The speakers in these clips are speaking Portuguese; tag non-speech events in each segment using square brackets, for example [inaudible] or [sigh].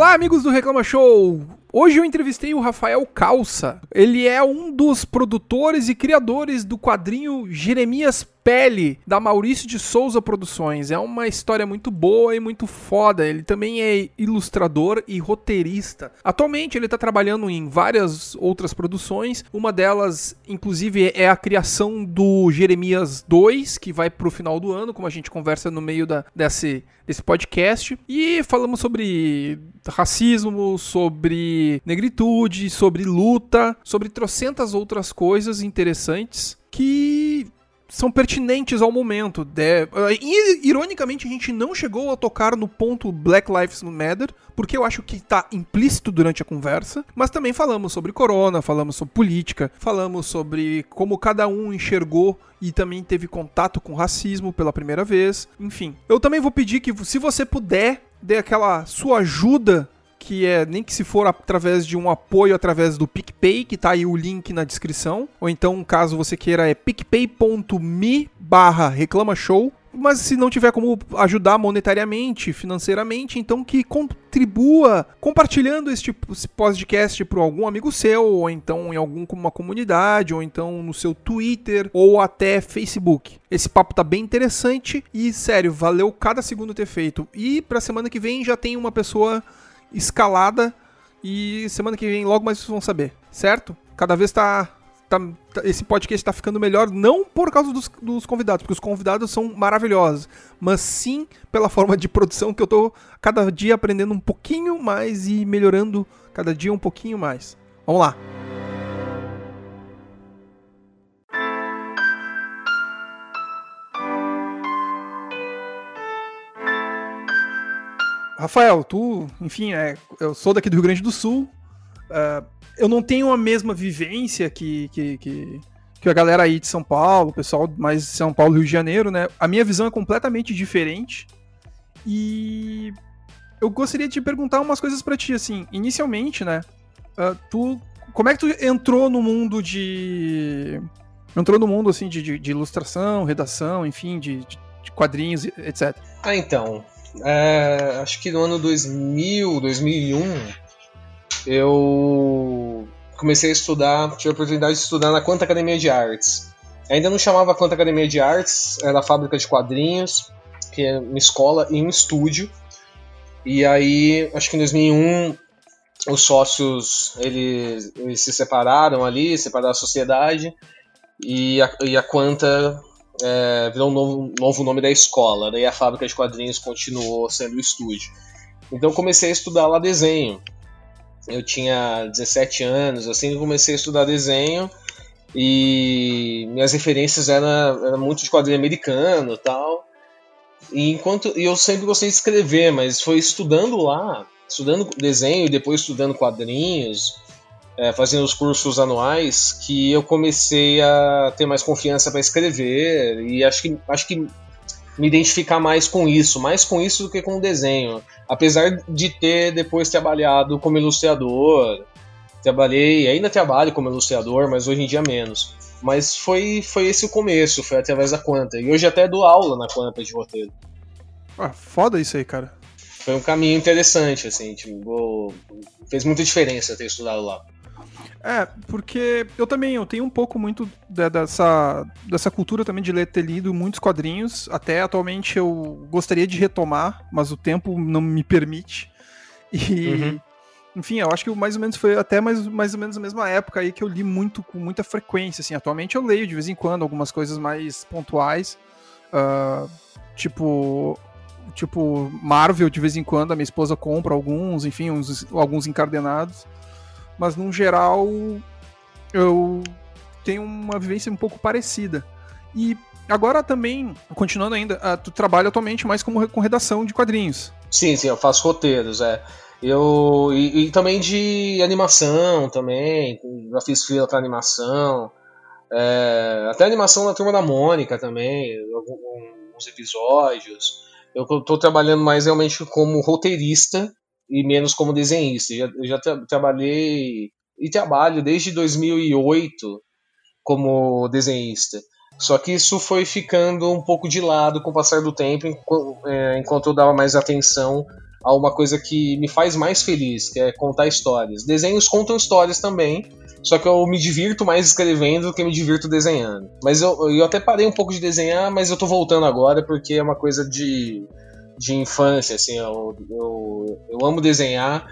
Olá, amigos do Reclama Show! Hoje eu entrevistei o Rafael Calça. Ele é um dos produtores e criadores do quadrinho Jeremias Pele, da Maurício de Souza Produções. É uma história muito boa e muito foda. Ele também é ilustrador e roteirista. Atualmente ele está trabalhando em várias outras produções. Uma delas, inclusive, é a criação do Jeremias 2, que vai pro final do ano, como a gente conversa no meio da, desse, desse podcast. E falamos sobre racismo, sobre negritude, sobre luta, sobre trocentas outras coisas interessantes que são pertinentes ao momento. De... E, ironicamente, a gente não chegou a tocar no ponto Black Lives Matter, porque eu acho que está implícito durante a conversa, mas também falamos sobre corona, falamos sobre política, falamos sobre como cada um enxergou e também teve contato com racismo pela primeira vez. Enfim, eu também vou pedir que, se você puder, dê aquela sua ajuda que é nem que se for através de um apoio através do PicPay, que tá aí o link na descrição, ou então, caso você queira, é picpay.me barra reclama show. Mas se não tiver como ajudar monetariamente, financeiramente, então que contribua compartilhando este podcast para algum amigo seu, ou então em alguma comunidade, ou então no seu Twitter, ou até Facebook. Esse papo tá bem interessante e, sério, valeu cada segundo ter feito. E pra semana que vem já tem uma pessoa escalada e semana que vem logo mais vocês vão saber, certo? Cada vez tá, tá, tá esse podcast está ficando melhor não por causa dos, dos, convidados, porque os convidados são maravilhosos, mas sim pela forma de produção que eu tô cada dia aprendendo um pouquinho mais e melhorando cada dia um pouquinho mais. Vamos lá. Rafael, tu, enfim, é, eu sou daqui do Rio Grande do Sul. Uh, eu não tenho a mesma vivência que, que, que, que, a galera aí de São Paulo, o pessoal mais de São Paulo, Rio de Janeiro, né? A minha visão é completamente diferente. E eu gostaria de perguntar umas coisas para ti, assim. Inicialmente, né? Uh, tu, como é que tu entrou no mundo de. Entrou no mundo, assim, de, de, de ilustração, redação, enfim, de, de quadrinhos, etc. Ah, então é, acho que no ano 2000, 2001, eu comecei a estudar, tive a oportunidade de estudar na Quanta Academia de Artes. Ainda não chamava Quanta Academia de Artes, era a fábrica de quadrinhos, que é uma escola e um estúdio. E aí, acho que em 2001, os sócios eles, eles se separaram ali, separaram a sociedade, e a, e a Quanta é, virou um novo, novo nome da escola, daí a fábrica de quadrinhos continuou sendo o estúdio. Então comecei a estudar lá desenho. Eu tinha 17 anos, assim, comecei a estudar desenho e minhas referências eram, eram muito de quadrinho americano tal. E enquanto e eu sempre gostei de escrever, mas foi estudando lá, estudando desenho e depois estudando quadrinhos, é, fazendo os cursos anuais, que eu comecei a ter mais confiança para escrever e acho que, acho que me identificar mais com isso, mais com isso do que com o desenho. Apesar de ter depois trabalhado como ilustrador, trabalhei, ainda trabalho como ilustrador, mas hoje em dia menos. Mas foi, foi esse o começo, foi através da Quanta. E hoje até dou aula na Quanta de roteiro. Ah, foda isso aí, cara. Foi um caminho interessante, assim, tipo, fez muita diferença ter estudado lá. É, porque eu também eu tenho um pouco muito dessa, dessa cultura também de ler, ter lido muitos quadrinhos. Até atualmente eu gostaria de retomar, mas o tempo não me permite. E. Uhum. Enfim, eu acho que mais ou menos foi até mais, mais ou menos a mesma época aí que eu li muito com muita frequência. Assim, atualmente eu leio de vez em quando algumas coisas mais pontuais. Uh, tipo, tipo Marvel de vez em quando a minha esposa compra alguns, enfim, uns, alguns encardenados mas num geral eu tenho uma vivência um pouco parecida. E agora também, continuando ainda, uh, tu trabalha atualmente mais como, com redação de quadrinhos. Sim, sim, eu faço roteiros, é. Eu, e, e também de animação também, já fiz fila para animação, é, até animação na Turma da Mônica também, alguns episódios. Eu estou trabalhando mais realmente como roteirista e menos como desenhista. Já, eu já tra trabalhei e trabalho desde 2008 como desenhista. Só que isso foi ficando um pouco de lado com o passar do tempo, enquanto, é, enquanto eu dava mais atenção a uma coisa que me faz mais feliz, que é contar histórias. Desenhos contam histórias também, só que eu me divirto mais escrevendo do que me divirto desenhando. Mas eu, eu até parei um pouco de desenhar, mas eu tô voltando agora porque é uma coisa de, de infância, assim, eu, eu, eu amo desenhar,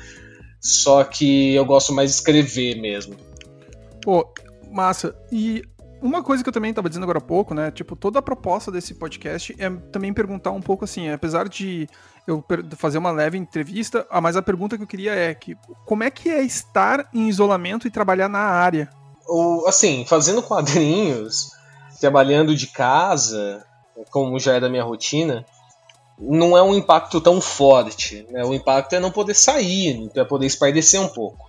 só que eu gosto mais de escrever mesmo. Pô, massa. E uma coisa que eu também estava dizendo agora há pouco, né? Tipo, toda a proposta desse podcast é também perguntar um pouco assim, apesar de eu fazer uma leve entrevista, ah, mas a pergunta que eu queria é que como é que é estar em isolamento e trabalhar na área? Ou, assim, fazendo quadrinhos, trabalhando de casa, como já é da minha rotina, não é um impacto tão forte. Né? O impacto é não poder sair, é poder espairecer um pouco.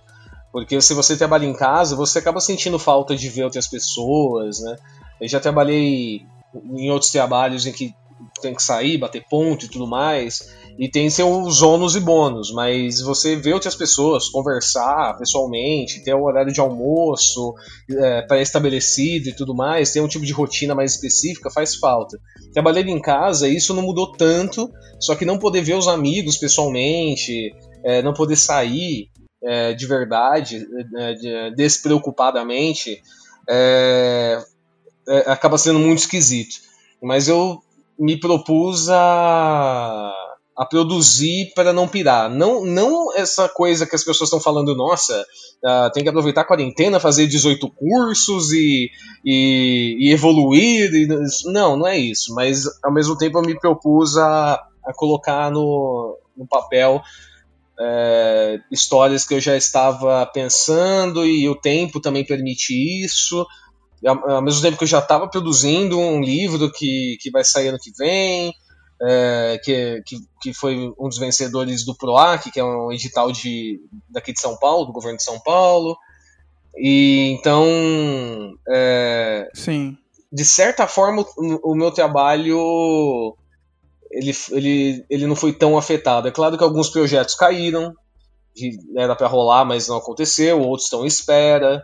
Porque se você trabalha em casa, você acaba sentindo falta de ver outras pessoas, né? Eu já trabalhei em outros trabalhos em que tem que sair, bater ponto e tudo mais, e tem seus ônus e bônus, mas você vê outras pessoas, conversar pessoalmente, ter um horário de almoço é, pré-estabelecido e tudo mais, ter um tipo de rotina mais específica, faz falta. Trabalhando em casa, isso não mudou tanto, só que não poder ver os amigos pessoalmente, é, não poder sair, é, de verdade, é, de, despreocupadamente, é, é, acaba sendo muito esquisito. Mas eu me propus a, a produzir para não pirar. Não, não essa coisa que as pessoas estão falando, nossa, uh, tem que aproveitar a quarentena, fazer 18 cursos e, e, e evoluir. E, não, não é isso. Mas ao mesmo tempo eu me propus a, a colocar no, no papel é, histórias que eu já estava pensando e o tempo também permite isso. Ao, ao mesmo tempo que eu já estava produzindo um livro que, que vai sair ano que vem, é, que, que, que, foi um dos vencedores do PROAC, que é um edital de, daqui de São Paulo, do governo de São Paulo. E então. É, Sim. De certa forma, o, o meu trabalho ele, ele, ele não foi tão afetado. É claro que alguns projetos caíram, era para rolar, mas não aconteceu, outros estão em espera,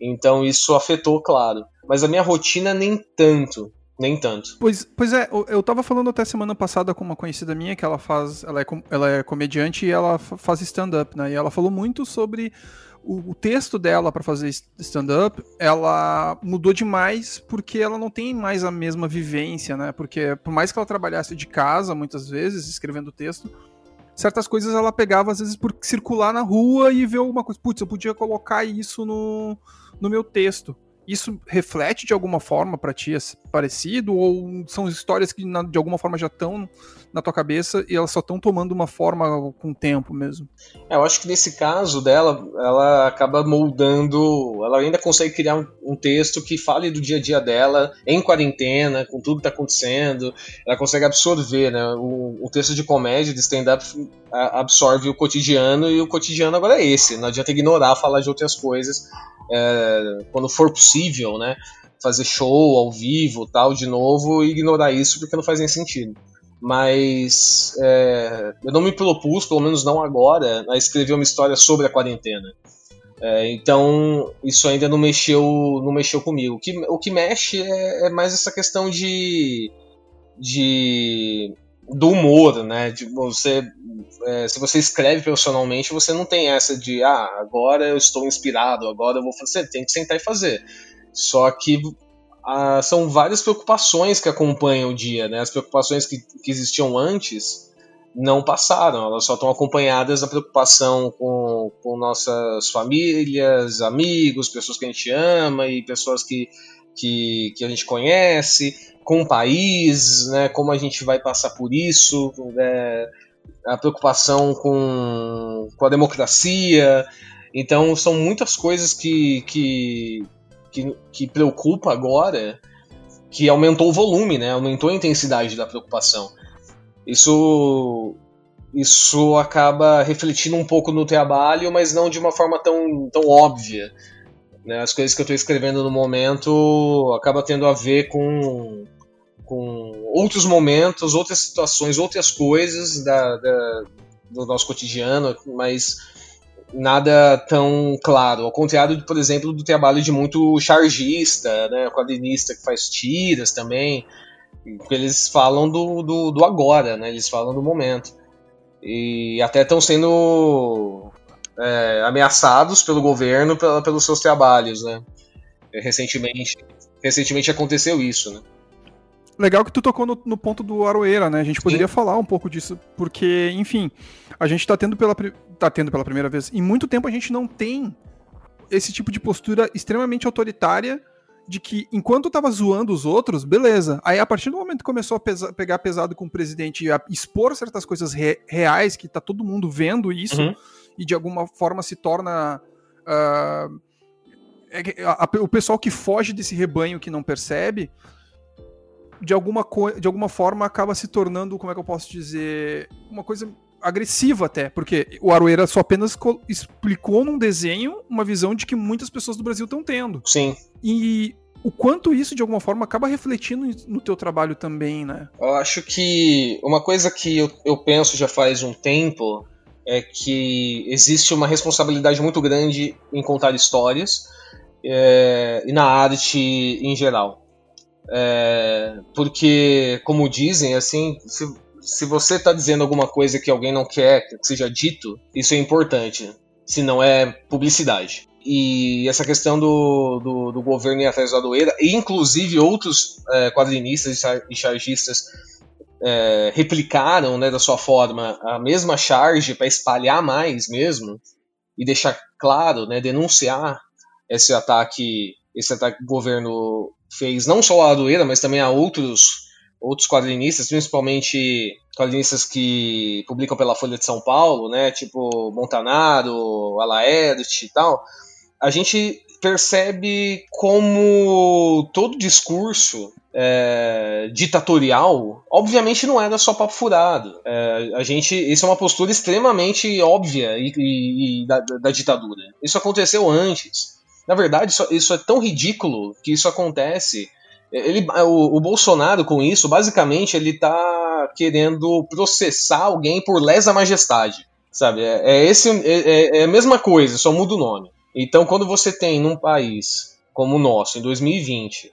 então isso afetou, claro. Mas a minha rotina nem tanto. Nem tanto. Pois, pois é, eu tava falando até semana passada com uma conhecida minha que ela faz. Ela é, ela é comediante e ela faz stand-up, né? E ela falou muito sobre o, o texto dela para fazer stand-up, ela mudou demais porque ela não tem mais a mesma vivência, né? Porque por mais que ela trabalhasse de casa, muitas vezes, escrevendo texto, certas coisas ela pegava às vezes por circular na rua e ver alguma coisa. Putz, eu podia colocar isso no, no meu texto. Isso reflete de alguma forma para ti parecido? Ou são histórias que de alguma forma já estão na tua cabeça e elas só estão tomando uma forma com o tempo mesmo. É, eu acho que nesse caso dela, ela acaba moldando, ela ainda consegue criar um, um texto que fale do dia a dia dela, em quarentena, com tudo que está acontecendo, ela consegue absorver, né? O, o texto de comédia, de stand-up, absorve o cotidiano e o cotidiano agora é esse, não adianta ignorar, falar de outras coisas é, quando for possível, né? Fazer show ao vivo, tal, de novo, e ignorar isso porque não faz nem sentido mas é, eu não me propus, pelo menos não agora, a escrever uma história sobre a quarentena. É, então isso ainda não mexeu, não mexeu comigo. O que, o que mexe é, é mais essa questão de, de do humor, né? De você, é, se você escreve profissionalmente, você não tem essa de ah, agora eu estou inspirado, agora eu vou fazer. Tem que sentar e fazer. Só que ah, são várias preocupações que acompanham o dia, né? As preocupações que, que existiam antes não passaram, elas só estão acompanhadas da preocupação com, com nossas famílias, amigos, pessoas que a gente ama e pessoas que, que, que a gente conhece, com o país, né? Como a gente vai passar por isso, né? A preocupação com, com a democracia. Então, são muitas coisas que, que, que, que preocupa agora que aumentou o volume, né? Aumentou a intensidade da preocupação. Isso isso acaba refletindo um pouco no trabalho, mas não de uma forma tão, tão óbvia. Né? As coisas que eu estou escrevendo no momento acaba tendo a ver com, com outros momentos, outras situações, outras coisas da, da do nosso cotidiano, mas nada tão claro. Ao contrário, por exemplo, do trabalho de muito chargista, né, quadrinista que faz tiras também, eles falam do, do, do, agora, né, eles falam do momento. E até estão sendo é, ameaçados pelo governo pela, pelos seus trabalhos, né? Recentemente, recentemente aconteceu isso, né? Legal que tu tocou no, no ponto do Aroeira, né? A gente poderia Sim. falar um pouco disso, porque, enfim, a gente tá tendo, pela, tá tendo pela primeira vez. Em muito tempo a gente não tem esse tipo de postura extremamente autoritária de que enquanto tava zoando os outros, beleza. Aí a partir do momento que começou a pesa pegar pesado com o presidente e a expor certas coisas re reais, que tá todo mundo vendo isso, uhum. e de alguma forma se torna. Uh, é, a, a, o pessoal que foge desse rebanho que não percebe, de alguma, de alguma forma acaba se tornando, como é que eu posso dizer, uma coisa agressiva até, porque o Aroeira só apenas explicou num desenho uma visão de que muitas pessoas do Brasil estão tendo. Sim. E o quanto isso, de alguma forma, acaba refletindo no teu trabalho também, né? Eu acho que uma coisa que eu, eu penso já faz um tempo é que existe uma responsabilidade muito grande em contar histórias é, e na arte em geral. É, porque, como dizem, assim, se, se você está dizendo alguma coisa que alguém não quer que seja dito, isso é importante, se não é publicidade. E essa questão do, do, do governo ir atrás da doeira, e inclusive outros é, quadrinistas e chargistas é, replicaram né, da sua forma a mesma charge para espalhar mais mesmo e deixar claro, né, denunciar esse ataque, esse ataque que o governo fez não só a Adueira, mas também a outros outros quadrinistas, principalmente quadrinistas que publicam pela Folha de São Paulo, né, tipo Montanaro, Alaerte e tal, a gente percebe como todo discurso é, ditatorial, obviamente não era só papo furado. É, a gente, isso é uma postura extremamente óbvia e, e, e da, da, ditadura. Isso aconteceu antes. Na verdade, isso, isso é tão ridículo que isso acontece ele, o, o, Bolsonaro, com isso, basicamente, ele tá querendo processar alguém por lesa majestade. Sabe? É, é esse, é, é, é, a mesma coisa, só muda o nome. Então, quando você tem num país como o nosso, em 2020,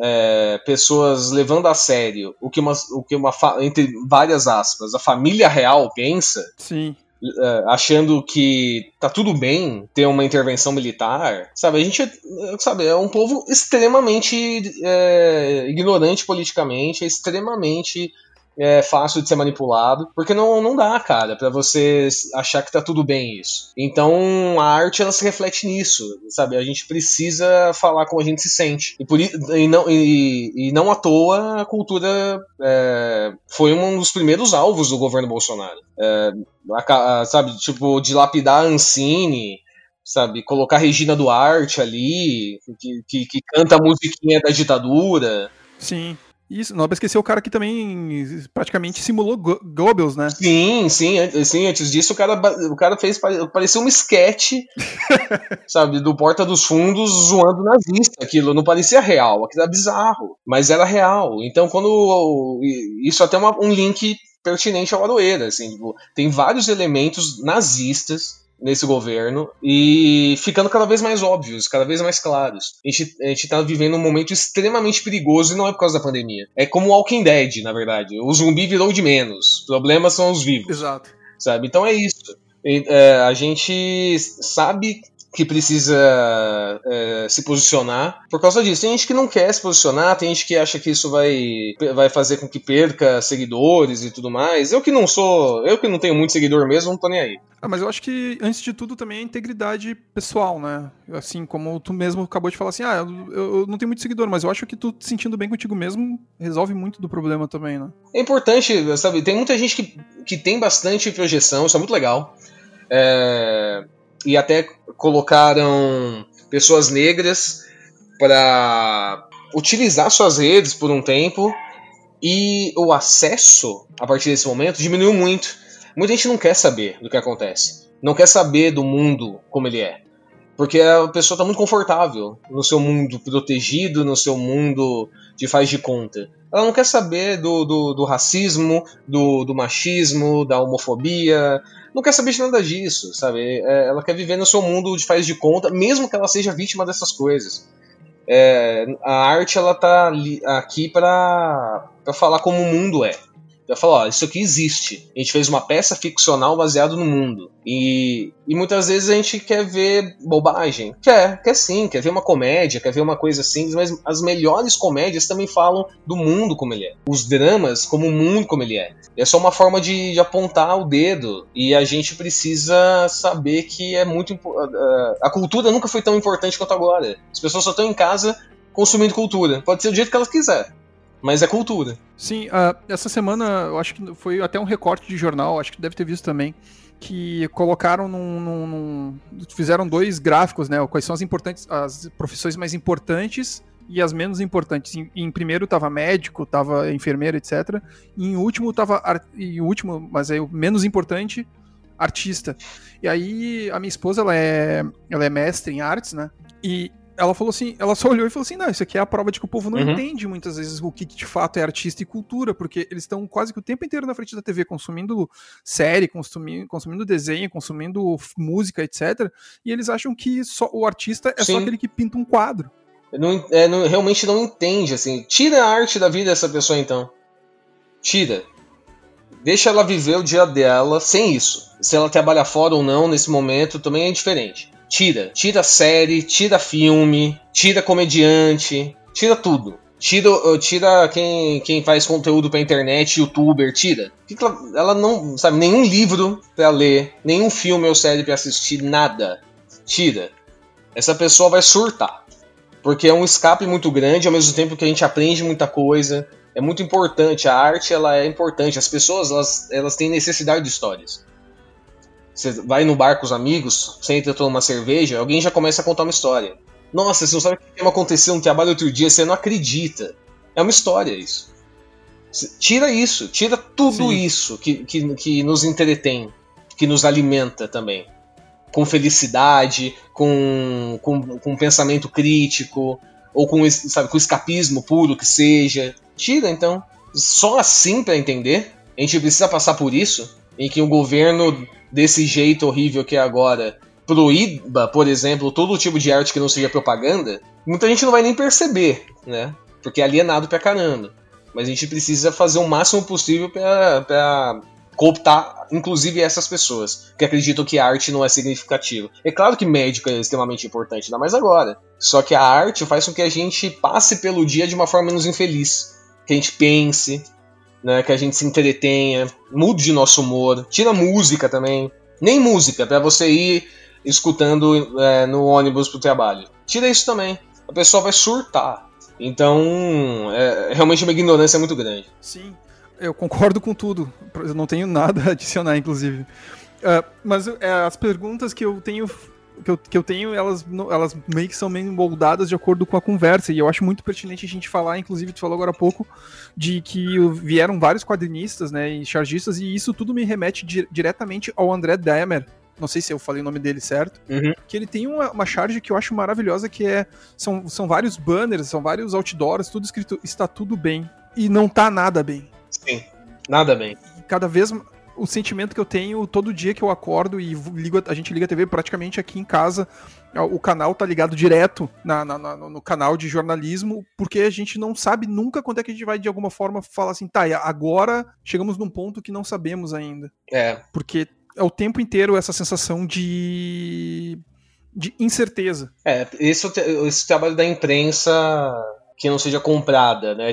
é, pessoas levando a sério o que uma, o que uma entre várias aspas, a família real pensa. Sim. Uh, achando que tá tudo bem ter uma intervenção militar, sabe? A gente, sabe, é um povo extremamente é, ignorante politicamente, é extremamente é fácil de ser manipulado, porque não, não dá, cara, para você achar que tá tudo bem isso. Então a arte ela se reflete nisso, sabe? A gente precisa falar como a gente se sente. E, por, e, não, e, e não à toa a cultura é, foi um dos primeiros alvos do governo Bolsonaro. É, a, a, sabe, tipo, dilapidar a Ancine, sabe, colocar Regina Duarte ali, que, que, que canta a musiquinha da ditadura. Sim. Isso, não esquecer o cara que também praticamente simulou Goebbels, né? Sim, sim, sim, antes disso o cara, o cara fez, parecia um esquete, [laughs] sabe, do Porta dos Fundos zoando nazista, aquilo não parecia real, aquilo era bizarro, mas era real, então quando, isso até uma, um link pertinente ao Aroeira, assim, tipo, tem vários elementos nazistas nesse governo e ficando cada vez mais óbvios, cada vez mais claros. A gente, a gente tá vivendo um momento extremamente perigoso e não é por causa da pandemia. É como o Walking Dead, na verdade. O zumbi virou de menos. Problemas são os vivos. Exato. Sabe? Então é isso. É, a gente sabe que precisa é, se posicionar por causa disso. Tem gente que não quer se posicionar, tem gente que acha que isso vai, vai fazer com que perca seguidores e tudo mais. Eu que não sou, eu que não tenho muito seguidor mesmo, não tô nem aí. Ah, mas eu acho que, antes de tudo, também é integridade pessoal, né? Assim, como tu mesmo acabou de falar assim, ah, eu, eu não tenho muito seguidor, mas eu acho que tu te sentindo bem contigo mesmo resolve muito do problema também, né? É importante, sabe? Tem muita gente que, que tem bastante projeção, isso é muito legal. É e até colocaram pessoas negras para utilizar suas redes por um tempo e o acesso a partir desse momento diminuiu muito. Muita gente não quer saber do que acontece, não quer saber do mundo como ele é, porque a pessoa está muito confortável no seu mundo protegido, no seu mundo de faz de conta. Ela não quer saber do, do, do racismo, do, do machismo, da homofobia, não quer saber de nada disso, sabe? É, ela quer viver no seu mundo de faz de conta, mesmo que ela seja vítima dessas coisas. É, a arte ela tá aqui para falar como o mundo é. Já falou, ó, isso aqui existe. A gente fez uma peça ficcional baseada no mundo. E, e muitas vezes a gente quer ver bobagem. Quer, quer sim, quer ver uma comédia, quer ver uma coisa simples, mas as melhores comédias também falam do mundo como ele é. Os dramas como o mundo como ele é. É só uma forma de, de apontar o dedo. E a gente precisa saber que é muito. A cultura nunca foi tão importante quanto agora. As pessoas só estão em casa consumindo cultura. Pode ser do jeito que elas quiserem. Mas é cultura. Sim, uh, essa semana eu acho que foi até um recorte de jornal, acho que deve ter visto também, que colocaram num, num, num, fizeram dois gráficos, né? Quais são as importantes, as profissões mais importantes e as menos importantes. Em, em primeiro estava médico, estava enfermeiro, etc. E em último estava e último, mas é o menos importante, artista. E aí a minha esposa ela é ela é mestre em artes, né? E ela falou assim, ela só olhou e falou assim, não, isso aqui é a prova de que o povo não uhum. entende muitas vezes o que de fato é artista e cultura, porque eles estão quase que o tempo inteiro na frente da TV consumindo série, consumindo, consumindo desenho, consumindo música, etc. E eles acham que só o artista é Sim. só aquele que pinta um quadro. Não, é, não, realmente não entende, assim. Tira a arte da vida dessa pessoa, então. Tira. Deixa ela viver o dia dela sem isso. Se ela trabalha fora ou não nesse momento também é diferente. Tira. Tira série, tira filme, tira comediante, tira tudo. Tira, tira quem, quem faz conteúdo pra internet, youtuber, tira. Ela não, sabe, nenhum livro pra ler, nenhum filme ou série pra assistir, nada. Tira. Essa pessoa vai surtar. Porque é um escape muito grande, ao mesmo tempo que a gente aprende muita coisa. É muito importante, a arte ela é importante. As pessoas elas, elas têm necessidade de histórias. Você vai no bar com os amigos, você entra tomando uma cerveja, alguém já começa a contar uma história. Nossa, você não sabe o que aconteceu no trabalho outro dia, você não acredita. É uma história isso. Tira isso, tira tudo Sim. isso que, que, que nos entretém, que nos alimenta também. Com felicidade, com, com, com pensamento crítico, ou com, sabe, com escapismo puro que seja. Tira então. Só assim para entender, a gente precisa passar por isso, em que o governo desse jeito horrível que é agora proíba, por exemplo, todo tipo de arte que não seja propaganda, muita gente não vai nem perceber, né? Porque é alienado pra caramba. Mas a gente precisa fazer o máximo possível para cooptar, inclusive, essas pessoas que acreditam que a arte não é significativa. É claro que médico é extremamente importante, ainda mais agora. Só que a arte faz com que a gente passe pelo dia de uma forma menos infeliz. Que a gente pense, né, que a gente se entretenha, mude de nosso humor, tira música também, nem música, para você ir escutando é, no ônibus pro trabalho. Tira isso também, a pessoa vai surtar. Então, é realmente uma ignorância muito grande. Sim, eu concordo com tudo, eu não tenho nada a adicionar, inclusive. Uh, mas é, as perguntas que eu tenho que eu, que eu tenho, elas, elas meio que são meio moldadas de acordo com a conversa. E eu acho muito pertinente a gente falar, inclusive, tu falou agora há pouco, de que vieram vários quadrinistas, né, e chargistas, e isso tudo me remete di diretamente ao André Demer. Não sei se eu falei o nome dele certo. Uhum. Que ele tem uma, uma charge que eu acho maravilhosa, que é. São, são vários banners, são vários outdoors, tudo escrito está tudo bem. E não tá nada bem. Sim, nada bem. E cada vez o sentimento que eu tenho todo dia que eu acordo e ligo, a gente liga a TV praticamente aqui em casa. O canal tá ligado direto na, na, na, no canal de jornalismo, porque a gente não sabe nunca quando é que a gente vai, de alguma forma, falar assim, tá, agora chegamos num ponto que não sabemos ainda. É. Porque é o tempo inteiro essa sensação de de incerteza. É, esse, esse trabalho da imprensa que não seja comprada, né?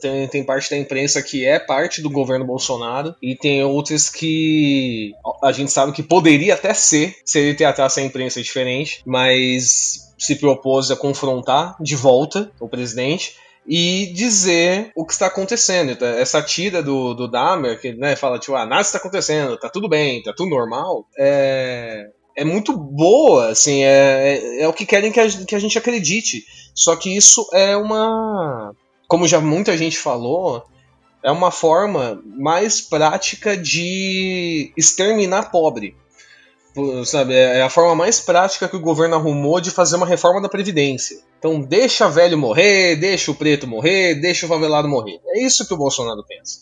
Tem, tem parte da imprensa que é parte do governo Bolsonaro e tem outras que a gente sabe que poderia até ser se ele tratasse a imprensa diferente, mas se propôs a confrontar de volta o presidente e dizer o que está acontecendo. Então, essa tira do, do Dahmer, que né, fala, tipo, ah, nada está acontecendo, tá tudo bem, tá tudo normal, é, é muito boa, assim, é, é, é o que querem que a, que a gente acredite. Só que isso é uma. Como já muita gente falou, é uma forma mais prática de exterminar pobre. Sabe, é a forma mais prática que o governo arrumou de fazer uma reforma da Previdência. Então deixa velho morrer, deixa o preto morrer, deixa o favelado morrer. É isso que o Bolsonaro pensa.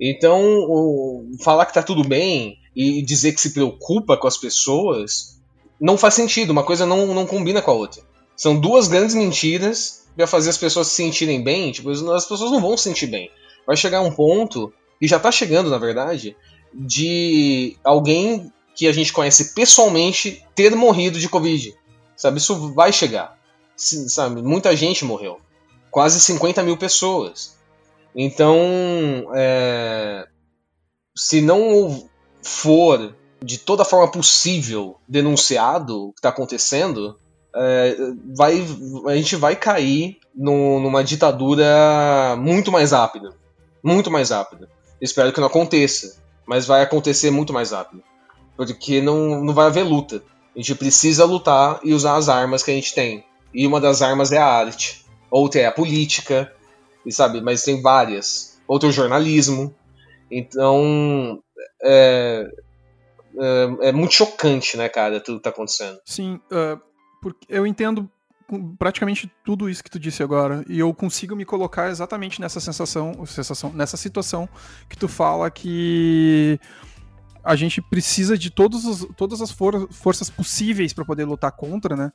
Então, o, falar que tá tudo bem e dizer que se preocupa com as pessoas não faz sentido, uma coisa não, não combina com a outra. São duas grandes mentiras para fazer as pessoas se sentirem bem. Tipo, as pessoas não vão se sentir bem. Vai chegar um ponto e já tá chegando, na verdade, de alguém que a gente conhece pessoalmente ter morrido de Covid. Sabe, isso vai chegar. Sabe, muita gente morreu. Quase 50 mil pessoas. Então, é, se não for de toda forma possível denunciado o que está acontecendo, é, vai, a gente vai cair no, numa ditadura muito mais rápida. Muito mais rápida. Espero que não aconteça, mas vai acontecer muito mais rápido. Porque não, não vai haver luta. A gente precisa lutar e usar as armas que a gente tem. E uma das armas é a arte. Outra é a política, e sabe? Mas tem várias. Outro é o jornalismo. Então, é, é, é, muito chocante, né, cara, tudo que tá acontecendo. Sim, uh, porque eu entendo praticamente tudo isso que tu disse agora e eu consigo me colocar exatamente nessa sensação, sensação nessa situação que tu fala que a gente precisa de todos os, todas as for forças possíveis para poder lutar contra, né?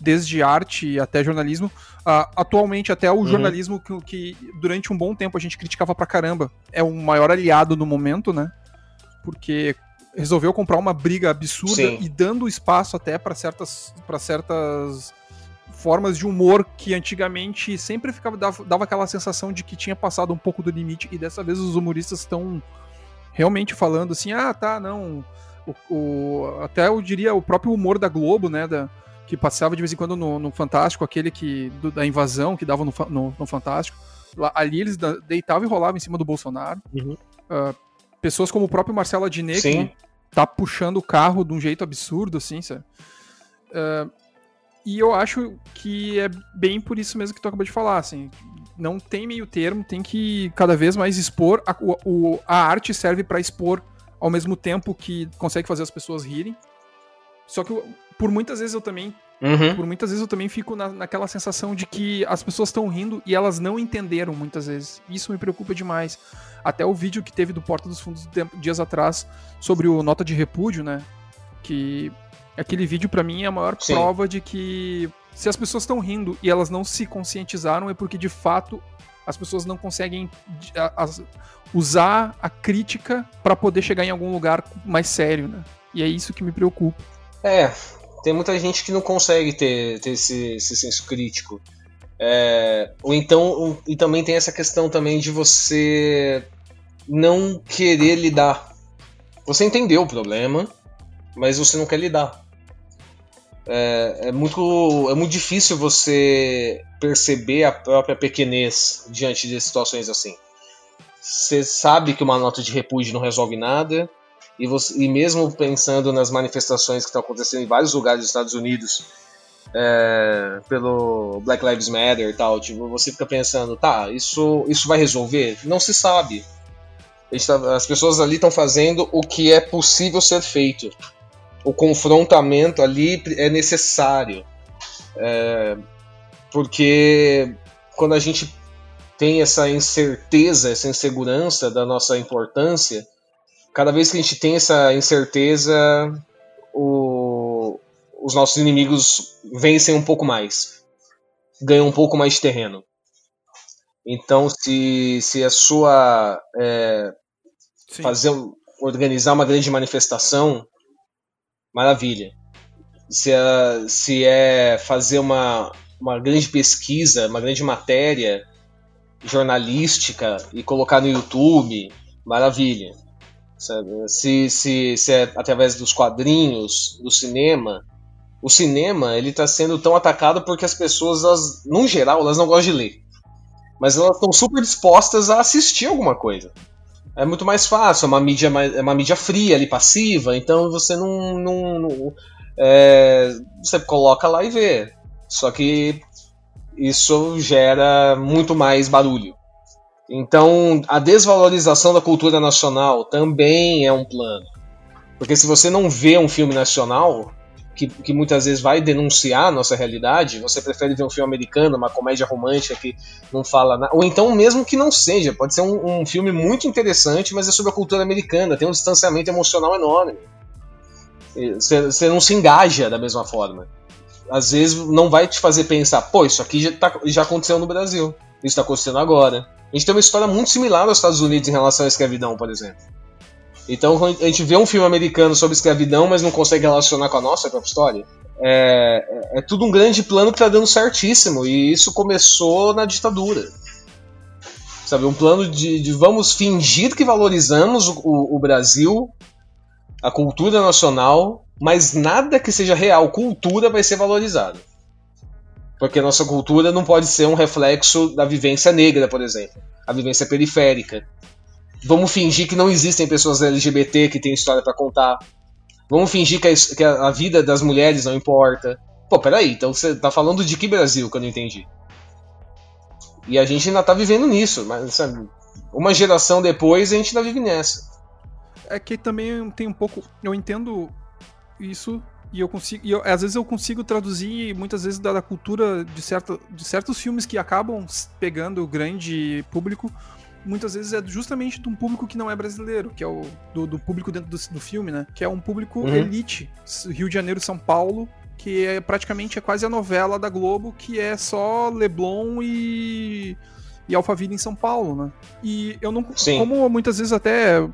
Desde arte até jornalismo. Uh, atualmente, até o uhum. jornalismo que, que, durante um bom tempo a gente criticava pra caramba é o maior aliado no momento, né? Porque resolveu comprar uma briga absurda Sim. e dando espaço até para certas, pra certas formas de humor que antigamente sempre ficava dava, dava aquela sensação de que tinha passado um pouco do limite e dessa vez os humoristas estão realmente falando assim, ah, tá, não, o, o, até eu diria o próprio humor da Globo, né, da, que passava de vez em quando no, no Fantástico, aquele que do, da invasão que dava no, no, no Fantástico, lá, ali eles deitavam e rolavam em cima do Bolsonaro. Uhum. Uh, pessoas como o próprio Marcelo Adnet, que tá puxando o carro de um jeito absurdo, assim, sabe? Uh, e eu acho que é bem por isso mesmo que tu acabou de falar, assim. Não tem meio termo, tem que cada vez mais expor. A, o, a arte serve para expor ao mesmo tempo que consegue fazer as pessoas rirem. Só que por muitas vezes eu também. Uhum. Por muitas vezes eu também fico na, naquela sensação de que as pessoas estão rindo e elas não entenderam muitas vezes. Isso me preocupa demais. Até o vídeo que teve do Porta dos Fundos dias atrás sobre o Nota de Repúdio, né? Que Aquele vídeo para mim é a maior Sim. prova de que se as pessoas estão rindo e elas não se conscientizaram é porque de fato as pessoas não conseguem usar a crítica para poder chegar em algum lugar mais sério, né? E é isso que me preocupa. É, tem muita gente que não consegue ter, ter esse, esse senso crítico. É, ou então, e também tem essa questão também de você não querer lidar. Você entendeu o problema, mas você não quer lidar. É, é, muito, é muito difícil você perceber a própria pequenez diante de situações assim. Você sabe que uma nota de repúdio não resolve nada, e, você, e mesmo pensando nas manifestações que estão acontecendo em vários lugares dos Estados Unidos, é, pelo Black Lives Matter e tal, tipo, você fica pensando, tá, isso, isso vai resolver? Não se sabe. Tá, as pessoas ali estão fazendo o que é possível ser feito o confrontamento ali é necessário. É, porque quando a gente tem essa incerteza, essa insegurança da nossa importância, cada vez que a gente tem essa incerteza, o, os nossos inimigos vencem um pouco mais, ganham um pouco mais de terreno. Então, se, se a sua é, fazer organizar uma grande manifestação maravilha. Se é, se é fazer uma, uma grande pesquisa, uma grande matéria jornalística e colocar no YouTube, maravilha. Se, se, se é através dos quadrinhos, do cinema, o cinema ele está sendo tão atacado porque as pessoas, elas, no geral, elas não gostam de ler. Mas elas estão super dispostas a assistir alguma coisa é muito mais fácil, é uma mídia, mais, é uma mídia fria ali, passiva, então você não. não, não é, você coloca lá e vê. Só que isso gera muito mais barulho. Então a desvalorização da cultura nacional também é um plano. Porque se você não vê um filme nacional, que, que, muitas vezes vai denunciar a nossa realidade, você prefere ver um filme americano, uma comédia romântica que não fala nada. Ou então, mesmo que não seja, pode ser um, um, filme muito interessante, mas é sobre a cultura americana, tem um distanciamento emocional enorme. Você não se engaja da mesma forma. Às vezes não vai te fazer pensar, pô, isso aqui já, tá, já aconteceu no Brasil, isso está acontecendo agora. A gente tem uma história muito similar aos Estados Unidos em relação à escravidão, por exemplo. Então a gente vê um filme americano sobre escravidão, mas não consegue relacionar com a nossa própria história. É, é, é tudo um grande plano que está dando certíssimo, e isso começou na ditadura. Sabe, um plano de, de vamos fingir que valorizamos o, o, o Brasil, a cultura nacional, mas nada que seja real cultura vai ser valorizado. Porque nossa cultura não pode ser um reflexo da vivência negra, por exemplo, a vivência periférica. Vamos fingir que não existem pessoas LGBT que têm história para contar. Vamos fingir que a, que a, vida das mulheres não importa. Pô, peraí, então você tá falando de que Brasil que eu não entendi? E a gente ainda tá vivendo nisso, mas sabe, uma geração depois a gente ainda vive nessa. É que também tem um pouco. Eu entendo isso e eu consigo. E eu, às vezes eu consigo traduzir muitas vezes da, da cultura de, certa, de certos filmes que acabam pegando o grande público muitas vezes é justamente de um público que não é brasileiro, que é o do, do público dentro do, do, filme, né? Que é um público uhum. elite, Rio de Janeiro, São Paulo, que é praticamente é quase a novela da Globo, que é só Leblon e e Alphaville em São Paulo, né? E eu não, Sim. como muitas vezes até uh,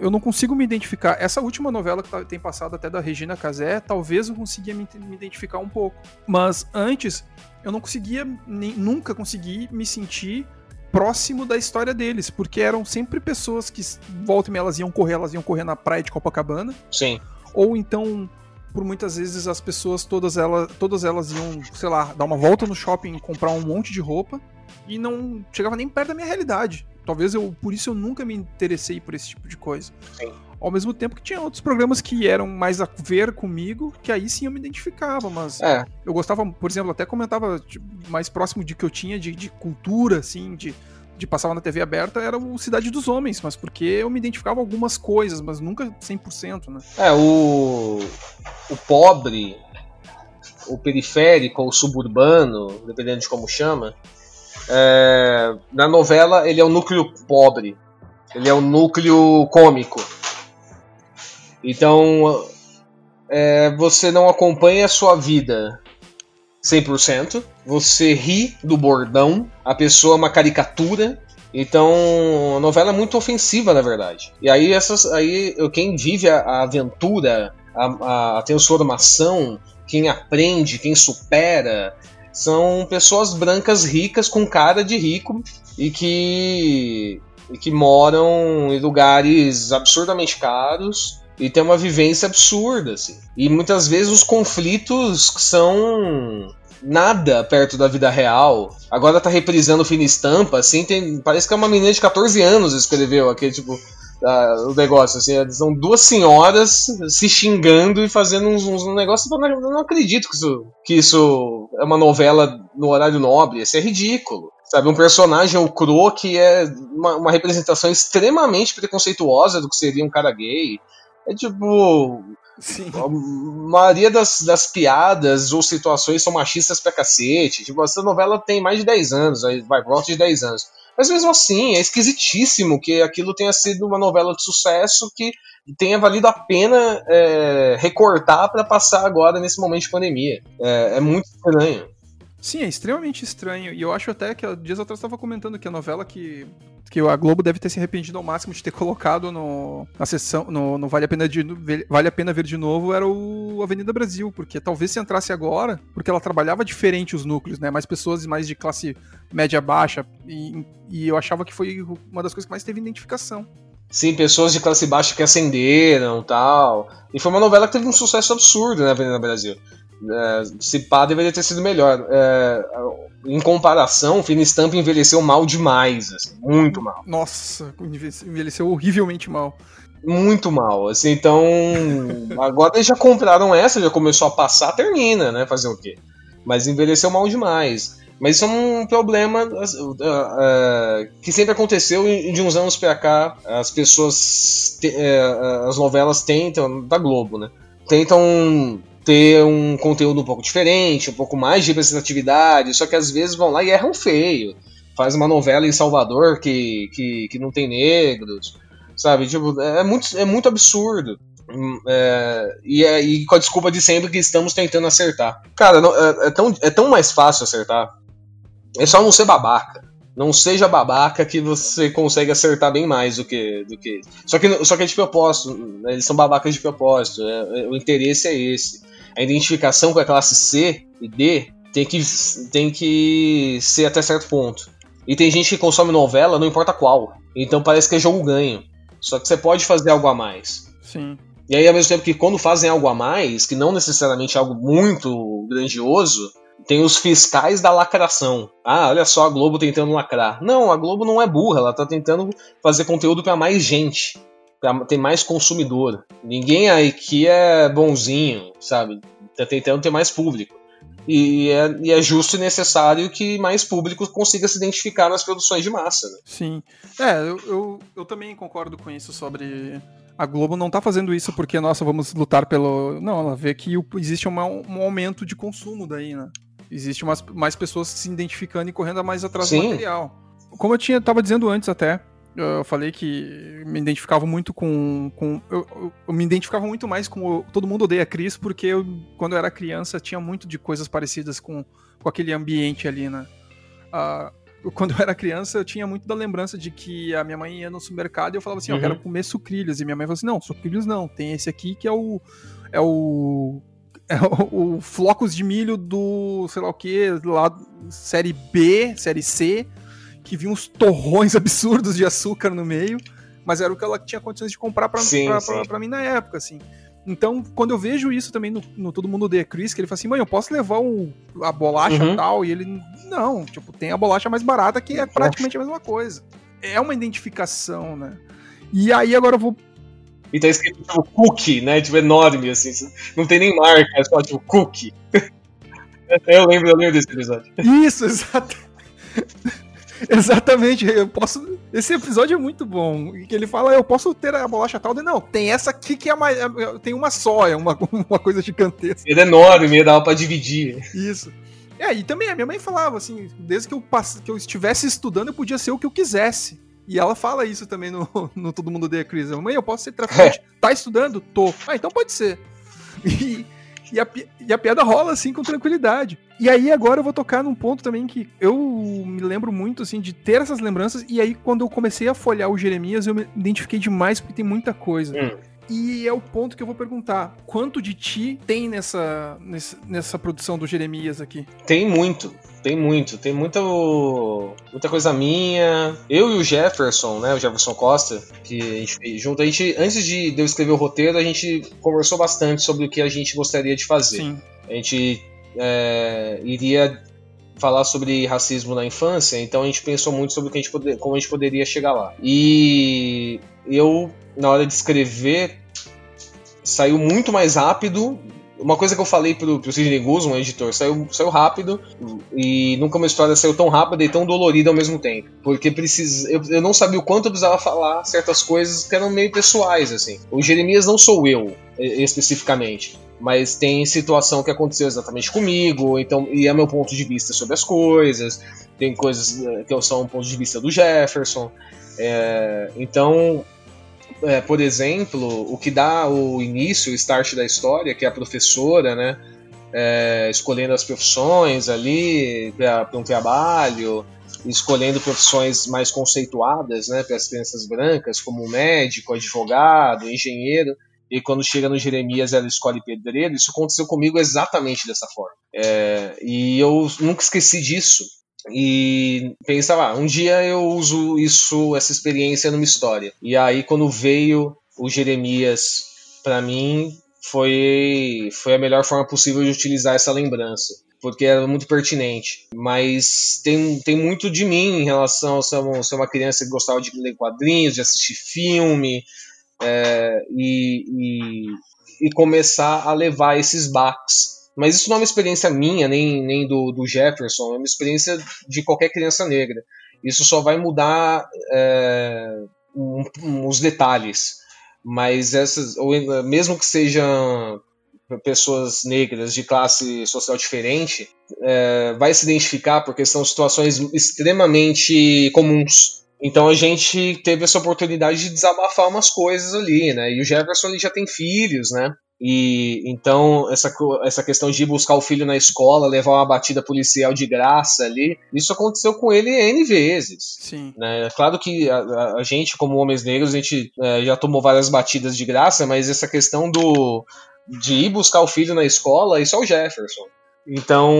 eu não consigo me identificar. Essa última novela que tá, tem passado até da Regina Casé, talvez eu conseguia me, me identificar um pouco. Mas antes eu não conseguia, nem, nunca consegui me sentir próximo da história deles, porque eram sempre pessoas que volta e meia elas iam correr, elas iam correr na praia de Copacabana. Sim. Ou então, por muitas vezes as pessoas todas elas, todas elas iam, sei lá, dar uma volta no shopping, comprar um monte de roupa e não chegava nem perto da minha realidade. Talvez eu, por isso eu nunca me interessei por esse tipo de coisa. Sim. Ao mesmo tempo que tinha outros programas que eram mais a ver comigo, que aí sim eu me identificava, mas é. eu gostava, por exemplo, até comentava tipo, mais próximo de que eu tinha de, de cultura, assim, de, de passava na TV aberta, era o Cidade dos Homens, mas porque eu me identificava algumas coisas, mas nunca 100%, né? É, o, o pobre, o periférico, o suburbano, dependendo de como chama, é, na novela ele é o núcleo pobre, ele é o núcleo cômico. Então, é, você não acompanha a sua vida 100%, você ri do bordão, a pessoa é uma caricatura. Então, a novela é muito ofensiva, na verdade. E aí, essas, aí quem vive a, a aventura, a, a transformação, quem aprende, quem supera, são pessoas brancas ricas com cara de rico e que, e que moram em lugares absurdamente caros e tem uma vivência absurda, assim. E muitas vezes os conflitos são nada perto da vida real. Agora tá reprisando Fina Estampa, assim, tem, parece que é uma menina de 14 anos escreveu aquele tipo uh, o negócio, assim, são duas senhoras se xingando e fazendo uns, uns eu não, eu não acredito que isso, que isso é uma novela no horário nobre, isso é ridículo. Sabe, um personagem, o Crow, que é uma, uma representação extremamente preconceituosa do que seria um cara gay. É tipo. Sim. A maioria das, das piadas ou situações são machistas pra cacete. Tipo, essa novela tem mais de 10 anos, vai volta de 10 anos. Mas mesmo assim, é esquisitíssimo que aquilo tenha sido uma novela de sucesso que tenha valido a pena é, recortar para passar agora nesse momento de pandemia. É, é muito estranho. Sim, é extremamente estranho. E eu acho até que dias atrás estava comentando que a novela que, que a Globo deve ter se arrependido ao máximo de ter colocado no, na sessão, no, no vale, a pena de, vale a Pena Ver de Novo era o Avenida Brasil, porque talvez se entrasse agora, porque ela trabalhava diferente os núcleos, né? Mais pessoas mais de classe média baixa. E, e eu achava que foi uma das coisas que mais teve identificação. Sim, pessoas de classe baixa que ascenderam tal. E foi uma novela que teve um sucesso absurdo na né, Avenida Brasil. É, se pá, deveria ter sido melhor. É, em comparação, Fina Stamp envelheceu mal demais, assim, muito mal. Nossa, envelheceu horrivelmente mal. Muito mal, assim, então. agora eles já compraram essa, já começou a passar, termina, né? Fazer o quê? Mas envelheceu mal demais. Mas isso é um problema uh, uh, que sempre aconteceu e de uns anos pra cá as pessoas, te, uh, as novelas tentam, da Globo, né? Tentam ter um conteúdo um pouco diferente, um pouco mais de representatividade, só que às vezes vão lá e erram feio. Faz uma novela em Salvador que, que, que não tem negros, sabe? Tipo, é muito, é muito absurdo. Hum, é, e, é, e com a desculpa de sempre que estamos tentando acertar. Cara, não, é, é, tão, é tão mais fácil acertar. É só não ser babaca. Não seja babaca que você consegue acertar bem mais do que. Do que... Só, que só que é de propósito. Né? Eles são babacas de propósito. É, é, o interesse é esse. A identificação com a classe C e D tem que, tem que ser até certo ponto. E tem gente que consome novela, não importa qual. Então parece que é jogo ganho. Só que você pode fazer algo a mais. Sim. E aí, ao mesmo tempo que quando fazem algo a mais, que não necessariamente é algo muito grandioso, tem os fiscais da lacração. Ah, olha só a Globo tentando lacrar. Não, a Globo não é burra, ela tá tentando fazer conteúdo para mais gente, para ter mais consumidor. Ninguém aqui é bonzinho, sabe? Tá tentando ter mais público. E é, e é, justo e necessário que mais público consiga se identificar nas produções de massa. Né? Sim. É, eu, eu, eu, também concordo com isso sobre. A Globo não tá fazendo isso porque, nossa, vamos lutar pelo. Não, ela vê que existe um, um aumento de consumo daí, né? Existe umas, mais pessoas se identificando e correndo mais atrás Sim. do material. Como eu tinha, tava dizendo antes até, eu falei que me identificava muito com. com eu, eu, eu, me identificava muito mais com. Todo mundo odeia Chris, porque eu, quando eu era criança, tinha muito de coisas parecidas com, com aquele ambiente ali, né? Uh, quando eu era criança, eu tinha muito da lembrança de que a minha mãe ia no supermercado e eu falava assim: uhum. eu quero comer sucrilhos. E minha mãe falou assim: não, sucrilhos não, tem esse aqui que é o. É o. É o, o flocos de milho do, sei lá o que, lá, série B, série C, que vinha uns torrões [laughs] absurdos de açúcar no meio, mas era o que ela tinha condições de comprar pra, sim, pra, sim. Pra, pra, mim na época, assim. Então, quando eu vejo isso também no, no Todo Mundo Odeia Chris, que ele fala assim, mãe, eu posso levar o, a bolacha uhum. tal, e ele, não, tipo, tem a bolacha mais barata que é praticamente a mesma coisa. É uma identificação, né? E aí agora eu vou e tá escrito tipo cookie, né? Tipo, enorme, assim. Não tem nem marca, é só tipo cookie. [laughs] eu lembro, eu lembro desse episódio. Isso, [laughs] exato. Exatamente, eu posso. Esse episódio é muito bom. Que ele fala, eu posso ter a bolacha tal. Não, tem essa aqui que é mais. É, tem uma só, é uma, [laughs] uma coisa gigantesca. Ele é enorme, dava pra dividir. Isso. É, e também a minha mãe falava assim, desde que eu, passe, que eu estivesse estudando, eu podia ser o que eu quisesse. E ela fala isso também no, [laughs] no Todo Mundo Odeia Cris. Mãe, eu posso ser traficante. É. Tá estudando? Tô. Ah, então pode ser. [laughs] E, e a, e a piada rola assim com tranquilidade. E aí agora eu vou tocar num ponto também que eu me lembro muito assim de ter essas lembranças e aí quando eu comecei a folhear o Jeremias eu me identifiquei demais porque tem muita coisa. Hum. E é o ponto que eu vou perguntar: quanto de ti tem nessa, nessa, nessa produção do Jeremias aqui? Tem muito, tem muito, tem muita, muita coisa minha. Eu e o Jefferson, né, o Jefferson Costa, que a gente fez junto, a gente, antes de eu escrever o roteiro, a gente conversou bastante sobre o que a gente gostaria de fazer. Sim. A gente é, iria falar sobre racismo na infância, então a gente pensou muito sobre o que a gente poder, como a gente poderia chegar lá. E eu, na hora de escrever, saiu muito mais rápido. Uma coisa que eu falei pro, pro Sidney Guzman, editor, saiu, saiu rápido e nunca uma história saiu tão rápida e tão dolorida ao mesmo tempo. Porque precisa, eu, eu não sabia o quanto eu precisava falar certas coisas que eram meio pessoais, assim. O Jeremias não sou eu, especificamente mas tem situação que aconteceu exatamente comigo, então e é meu ponto de vista sobre as coisas, tem coisas eh, que são um ponto de vista do Jefferson, é, então, é, por exemplo, o que dá o início, o start da história, que é a professora, né, é, escolhendo as profissões ali para um trabalho, escolhendo profissões mais conceituadas, né, para as crianças brancas, como médico, advogado, engenheiro e quando chega no Jeremias ela escolhe pedreiro. Isso aconteceu comigo exatamente dessa forma. É, e eu nunca esqueci disso. E pensava, ah, um dia eu uso isso, essa experiência numa história. E aí quando veio o Jeremias para mim foi foi a melhor forma possível de utilizar essa lembrança porque era muito pertinente. Mas tem, tem muito de mim em relação a ser, ser uma criança que gostava de ler quadrinhos, de assistir filme, é, e, e, e, começar a levar esses baques. Mas isso não é uma experiência minha, nem, nem do, do Jefferson, é uma experiência de qualquer criança negra. Isso só vai mudar é, um, um, os detalhes. Mas essas, ou mesmo que sejam pessoas negras de classe social diferente, é, vai se identificar porque são situações extremamente comuns então a gente teve essa oportunidade de desabafar umas coisas ali, né? E o Jefferson ele já tem filhos, né? E então essa, essa questão de ir buscar o filho na escola, levar uma batida policial de graça ali, isso aconteceu com ele N vezes. Sim. Né? Claro que a, a, gente, como homens negros, a gente é, já tomou várias batidas de graça, mas essa questão do de ir buscar o filho na escola, isso é o Jefferson. Então,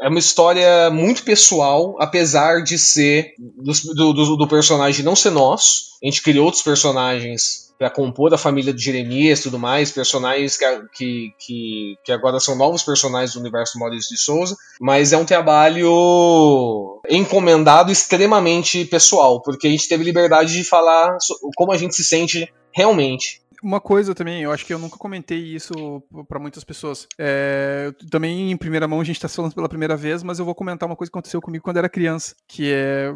é uma história muito pessoal, apesar de ser do, do, do personagem não ser nosso. A gente criou outros personagens para compor a família do Jeremias e tudo mais, personagens que, que, que, agora são novos personagens do universo Maurício de Souza, mas é um trabalho encomendado extremamente pessoal, porque a gente teve liberdade de falar como a gente se sente realmente uma coisa também, eu acho que eu nunca comentei isso para muitas pessoas. É, também em primeira mão a gente tá falando pela primeira vez, mas eu vou comentar uma coisa que aconteceu comigo quando era criança, que é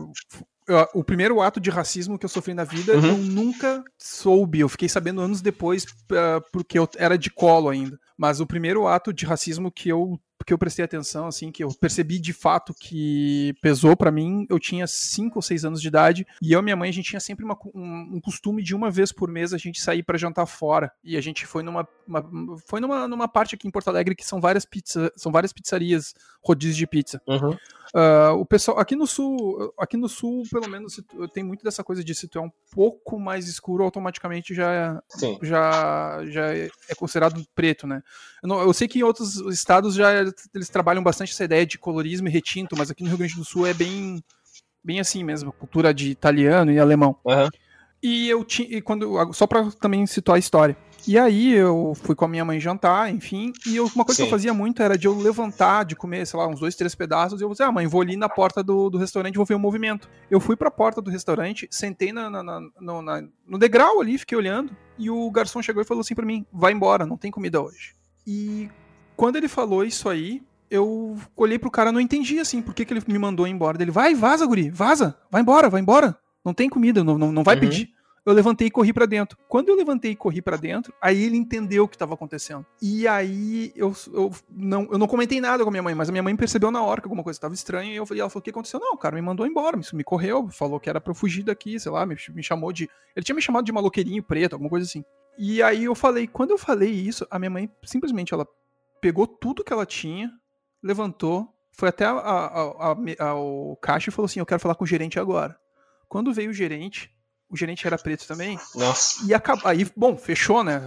o primeiro ato de racismo que eu sofri na vida, uhum. eu nunca soube. Eu fiquei sabendo anos depois, uh, porque eu era de colo ainda. Mas o primeiro ato de racismo que eu que eu prestei atenção, assim, que eu percebi de fato que pesou para mim, eu tinha 5 ou 6 anos de idade, e eu e minha mãe, a gente tinha sempre uma, um, um, costume de uma vez por mês a gente sair para jantar fora. E a gente foi numa, uma, foi numa, numa parte aqui em Porto Alegre que são várias pizzas, são várias pizzarias, rodízios de pizza. Uhum. Uh, o pessoal aqui no sul, aqui no sul, pelo menos, tem muito dessa coisa de se tu é um pouco mais escuro, automaticamente já, já, já é considerado preto, né? Eu, não, eu, sei que em outros estados já eles trabalham bastante essa ideia de colorismo e retinto, mas aqui no Rio Grande do Sul é bem, bem assim mesmo, cultura de italiano e alemão. Uhum. E eu tinha, quando só para também situar a história. E aí eu fui com a minha mãe jantar, enfim, e eu, uma coisa Sim. que eu fazia muito era de eu levantar, de comer, sei lá, uns dois, três pedaços, e eu falei, ah, mãe, vou ali na porta do, do restaurante vou ver o movimento. Eu fui pra porta do restaurante, sentei na, na, na, no, na, no degrau ali, fiquei olhando, e o garçom chegou e falou assim para mim, vai embora, não tem comida hoje. E quando ele falou isso aí, eu olhei pro cara, não entendi assim, por que, que ele me mandou embora. Ele, vai, vaza, guri, vaza, vai embora, vai embora. Não tem comida, não, não, não vai uhum. pedir eu levantei e corri para dentro. Quando eu levantei e corri para dentro, aí ele entendeu o que estava acontecendo. E aí eu, eu, não, eu não comentei nada com a minha mãe, mas a minha mãe percebeu na hora que alguma coisa estava estranha e eu falei, ela falou: o que aconteceu? Não, o cara me mandou embora, me, me correu, falou que era pra eu fugir daqui, sei lá, me, me chamou de. Ele tinha me chamado de maloqueirinho preto, alguma coisa assim. E aí eu falei, quando eu falei isso, a minha mãe simplesmente ela pegou tudo que ela tinha, levantou, foi até a, a, a, ao caixa e falou assim: Eu quero falar com o gerente agora. Quando veio o gerente, o gerente era preto também. Nossa. E acabou, aí, bom, fechou, né?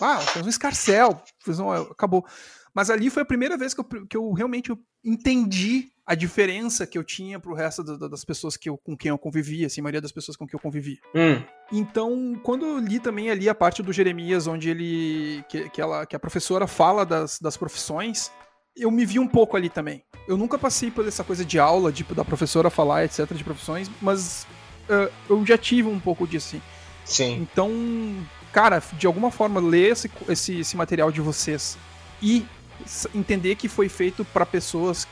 Ah, fez um escarcel, fez um, acabou. Mas ali foi a primeira vez que eu, que eu realmente entendi a diferença que eu tinha pro resto das pessoas que eu, com quem eu convivia, assim, a maioria das pessoas com quem eu convivia. Hum. Então, quando eu li também ali a parte do Jeremias, onde ele. que, que, ela, que a professora fala das, das profissões, eu me vi um pouco ali também. Eu nunca passei por essa coisa de aula, tipo, da professora falar, etc., de profissões, mas uh, eu já tive um pouco disso, assim. Sim. Então, cara, de alguma forma, ler esse, esse, esse material de vocês e entender que foi feito para pessoas,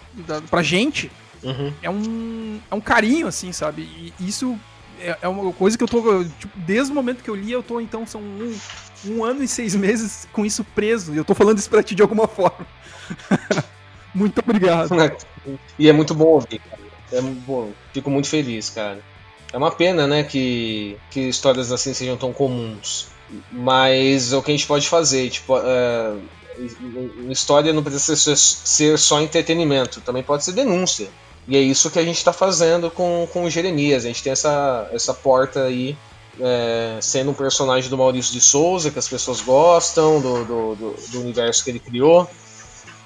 pra gente, uhum. é, um, é um carinho, assim, sabe? E isso é, é uma coisa que eu tô. Tipo, desde o momento que eu li, eu tô, então, são um, um ano e seis meses com isso preso. E eu tô falando isso pra ti de alguma forma. [laughs] muito obrigado. [laughs] e é muito bom ouvir, cara. É bom. Fico muito feliz, cara. É uma pena, né, que, que histórias assim sejam tão comuns. Mas é o que a gente pode fazer, tipo, é, história não precisa ser, ser, só entretenimento, também pode ser denúncia. E é isso que a gente está fazendo com, com o Jeremias. A gente tem essa, essa porta aí, é, sendo um personagem do Maurício de Souza, que as pessoas gostam, do, do, do, do universo que ele criou.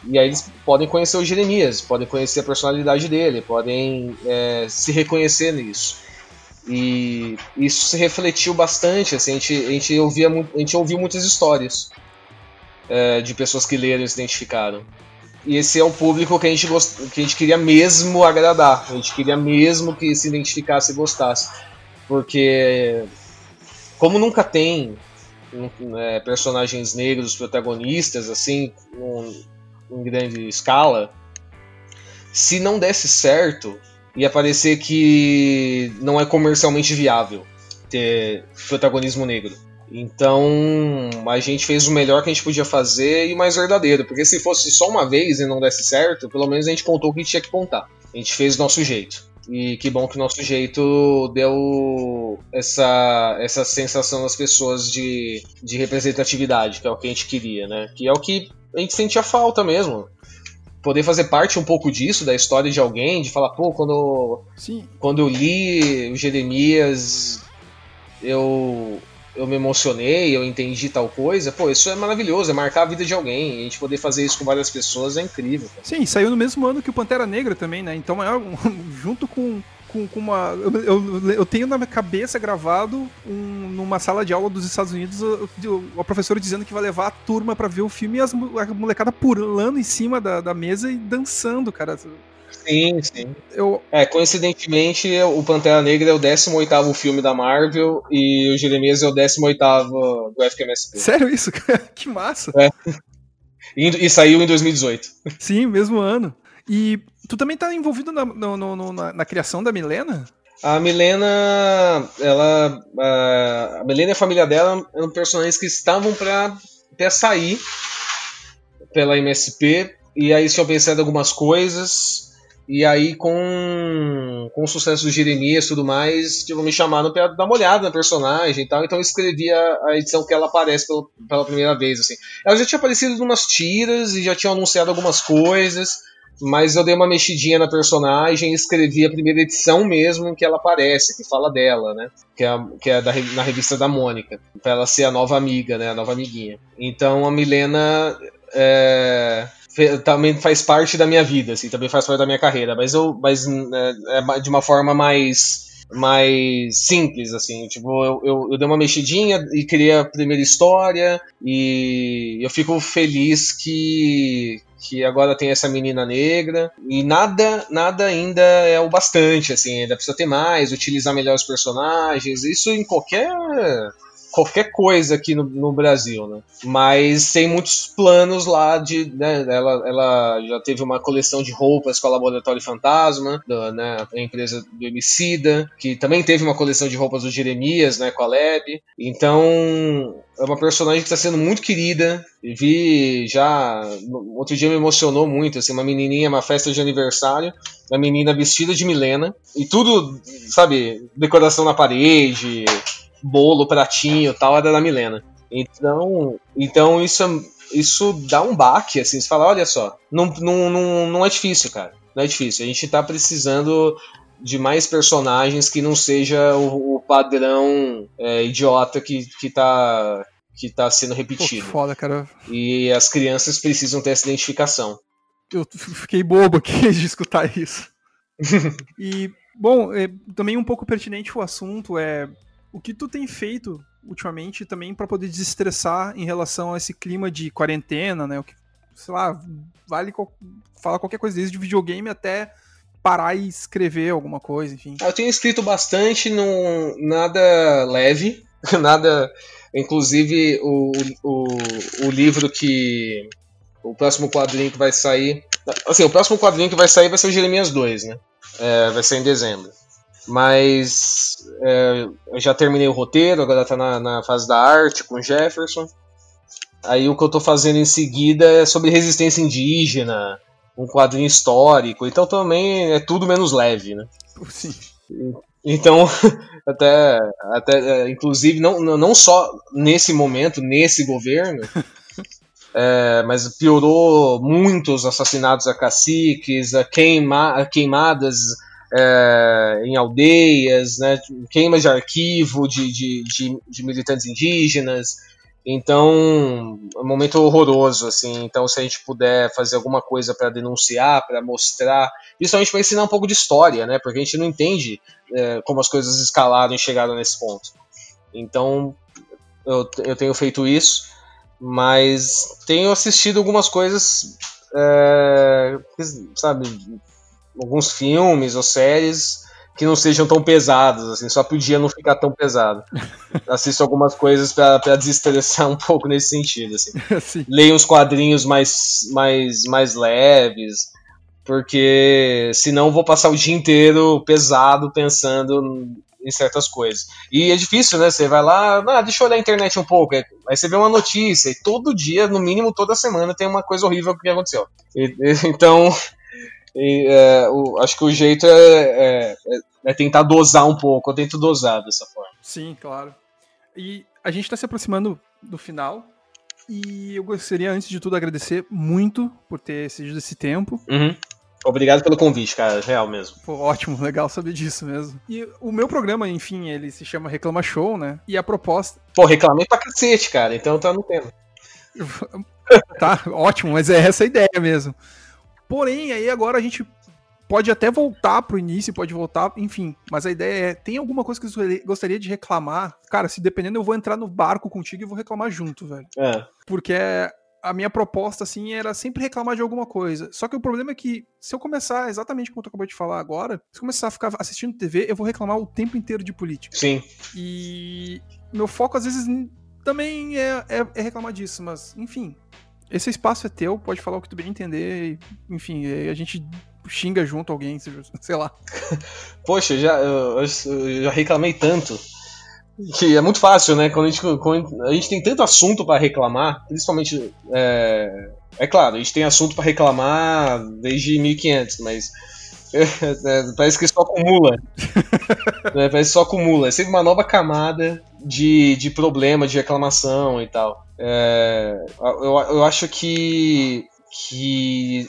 E aí eles podem conhecer o Jeremias, podem conhecer a personalidade dele, podem é, se reconhecer nisso. E isso se refletiu bastante, assim, a gente, a gente, ouvia, a gente ouviu muitas histórias é, de pessoas que leram e se identificaram. E esse é o público que a, gente gost... que a gente queria mesmo agradar, a gente queria mesmo que se identificasse e gostasse. Porque, como nunca tem é, personagens negros protagonistas, assim, em grande escala, se não desse certo, ia parecer que não é comercialmente viável ter protagonismo negro. Então a gente fez o melhor que a gente podia fazer e o mais verdadeiro, porque se fosse só uma vez e não desse certo, pelo menos a gente contou o que tinha que contar. A gente fez do nosso jeito. E que bom que o nosso jeito deu essa, essa sensação nas pessoas de, de representatividade, que é o que a gente queria, né? Que é o que a gente sentia falta mesmo poder fazer parte um pouco disso, da história de alguém, de falar, pô, quando, Sim. quando eu li o Jeremias, eu, eu me emocionei, eu entendi tal coisa, pô, isso é maravilhoso, é marcar a vida de alguém. A gente poder fazer isso com várias pessoas é incrível. Cara. Sim, saiu no mesmo ano que o Pantera Negra também, né? Então, é [laughs] junto com com, com uma. Eu, eu, eu, tenho na minha cabeça gravado um, numa sala de aula dos Estados Unidos a, professora dizendo que vai levar a turma para ver o filme e as, a molecada pulando em cima da, da mesa e dançando, cara. Sim, sim. Eu... É, coincidentemente, o Pantera Negra é o 18 filme da Marvel e o Jeremias é o 18 do FKMSP. Sério isso? [laughs] que massa! É. E, e saiu em 2018. Sim, mesmo ano. E tu também tá envolvido na, no, no, na, na criação da Milena? A Milena, ela. A Milena e a família dela eram personagens que estavam para até sair pela MSP, e aí tinham pensado algumas coisas, e aí com, com o sucesso do Jeremias e tudo mais, tipo, me chamaram para dar uma olhada na personagem e tal, então eu escrevi a, a edição que ela aparece pela, pela primeira vez, assim. Ela já tinha aparecido em umas tiras e já tinha anunciado algumas coisas, mas eu dei uma mexidinha na personagem e escrevi a primeira edição mesmo em que ela aparece, que fala dela, né? Que é, que é da, na revista da Mônica, pra ela ser a nova amiga, né? A nova amiguinha. Então a Milena é, também faz parte da minha vida, assim, também faz parte da minha carreira, mas eu, mas é, é de uma forma mais mais simples, assim, tipo, eu, eu, eu, dei uma mexidinha e criei a primeira história e eu fico feliz que, que agora tem essa menina negra e nada nada ainda é o bastante assim ainda precisa ter mais utilizar melhor os personagens isso em qualquer qualquer coisa aqui no, no, Brasil, né? Mas tem muitos planos lá de, né, ela, ela já teve uma coleção de roupas com a Laboratório Fantasma, do, né, a empresa do Emicida, que também teve uma coleção de roupas do Jeremias, né, com a Leb. Então, é uma personagem que está sendo muito querida. Vi já. Outro dia me emocionou muito, assim, uma menininha, uma festa de aniversário, uma menina vestida de Milena, e tudo, sabe, decoração na parede, bolo, pratinho tal, era da Milena. Então, então isso, é, isso dá um baque, assim, você fala, olha só, não, não, não, não é difícil, cara. Não é difícil. A gente tá precisando de mais personagens que não seja o, o padrão é, idiota que, que tá que tá sendo repetido. Pô, foda, cara. E as crianças precisam ter essa identificação. Eu fiquei bobo aqui [laughs] de escutar isso. [laughs] e, bom, é, também um pouco pertinente o assunto é o que tu tem feito ultimamente também para poder desestressar em relação a esse clima de quarentena, né? O que, sei lá, vale fala qualquer coisa desde videogame até parar e escrever alguma coisa, enfim. Eu tenho escrito bastante, não nada leve, [laughs] nada. Inclusive o, o, o livro que. O próximo quadrinho que vai sair. Assim, o próximo quadrinho que vai sair vai ser o Jeremias 2, né? É, vai ser em dezembro. Mas é, eu já terminei o roteiro, agora tá na, na fase da arte com Jefferson. Aí o que eu tô fazendo em seguida é sobre resistência indígena, um quadrinho histórico, então também é tudo menos leve, né? Sim. Então, [laughs] até, até é, inclusive, não, não só nesse momento, nesse governo, [laughs] é, mas piorou muito os assassinatos a caciques, a, queima, a queimadas é, em aldeias, né, queimas de arquivo de, de, de, de, militantes indígenas. Então, é um momento horroroso, assim. Então, se a gente puder fazer alguma coisa para denunciar, para mostrar, principalmente para ensinar um pouco de história, né? Porque a gente não entende é, como as coisas escalaram e chegaram nesse ponto. Então, eu, eu tenho feito isso, mas tenho assistido algumas coisas, é, sabe, alguns filmes ou séries que não sejam tão pesados, assim, só pro dia não ficar tão pesado. [laughs] Assisto algumas coisas para desestressar um pouco nesse sentido, assim. [laughs] Leio uns quadrinhos mais, mais, mais leves, porque senão vou passar o dia inteiro pesado pensando em certas coisas. E é difícil, né? Você vai lá, ah, deixa eu olhar a internet um pouco. Aí você vê uma notícia e todo dia, no mínimo toda semana, tem uma coisa horrível que aconteceu. E, então, E, é, o, acho que o jeito é, é, é, tentar dosar um pouco. Eu tento dosar dessa forma. Sim, claro. E a gente está se aproximando do final. E eu gostaria, antes de tudo, agradecer muito por ter cedido esse tempo. Uhum. Obrigado pelo convite, cara. Real mesmo. Pô, ótimo, legal saber disso mesmo. E o meu programa, enfim, ele se chama Reclama Show, né? E a proposta. Pô, reclamei pra cacete, cara. Então tá no tema. [laughs] tá, ótimo, mas é essa a ideia mesmo. Porém, aí agora a gente pode até voltar pro início, pode voltar, enfim. Mas a ideia é: tem alguma coisa que você gostaria de reclamar? Cara, se dependendo, eu vou entrar no barco contigo e vou reclamar junto, velho. É. Porque a minha proposta, assim, era sempre reclamar de alguma coisa. Só que o problema é que, se eu começar exatamente como tu acabou de falar agora, se eu começar a ficar assistindo TV, eu vou reclamar o tempo inteiro de política. Sim. E meu foco, às vezes, também é, é, é reclamar disso, mas, enfim. Esse espaço é teu, pode falar o que tu bem entender, e, enfim, a gente xinga junto alguém, [laughs] sei lá. Poxa, já, eu, eu já reclamei tanto que é muito fácil, né? Quando a gente, quando a gente tem tanto assunto para reclamar, principalmente. É, é, claro, a gente tem assunto para reclamar desde 1500, mas. [laughs] É, parece que só acumula. [laughs] é, parece que só acumula. É sempre uma nova camada de, de problema, de reclamação e tal. É, eu, eu acho que, que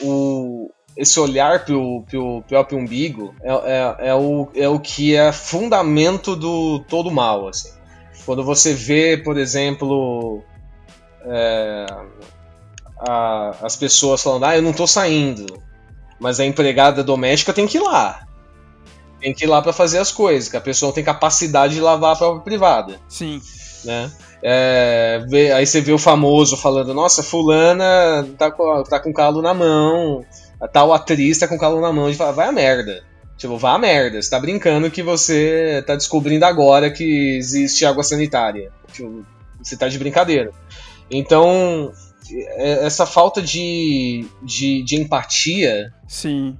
o, esse olhar pro, pro próprio umbigo é, é, é, o, é o que é fundamento do todo mal, assim. Quando você vê, por exemplo, é, a, as pessoas falando, ah, eu não tô saindo, mas a empregada doméstica tem que ir lá. Tem que ir lá para fazer as coisas, que a pessoa não tem capacidade de lavar a própria privada. Sim. Né? É, aí você vê o famoso falando, nossa, fulana tá com, tá com calo na mão, a tal atriz tá com calo na mão e fala, vai a merda. Tipo, vá a merda. Você tá brincando que você tá descobrindo agora que existe água sanitária. Tipo, você tá de brincadeira. Então, é, essa falta de, de, de empatia. Sim.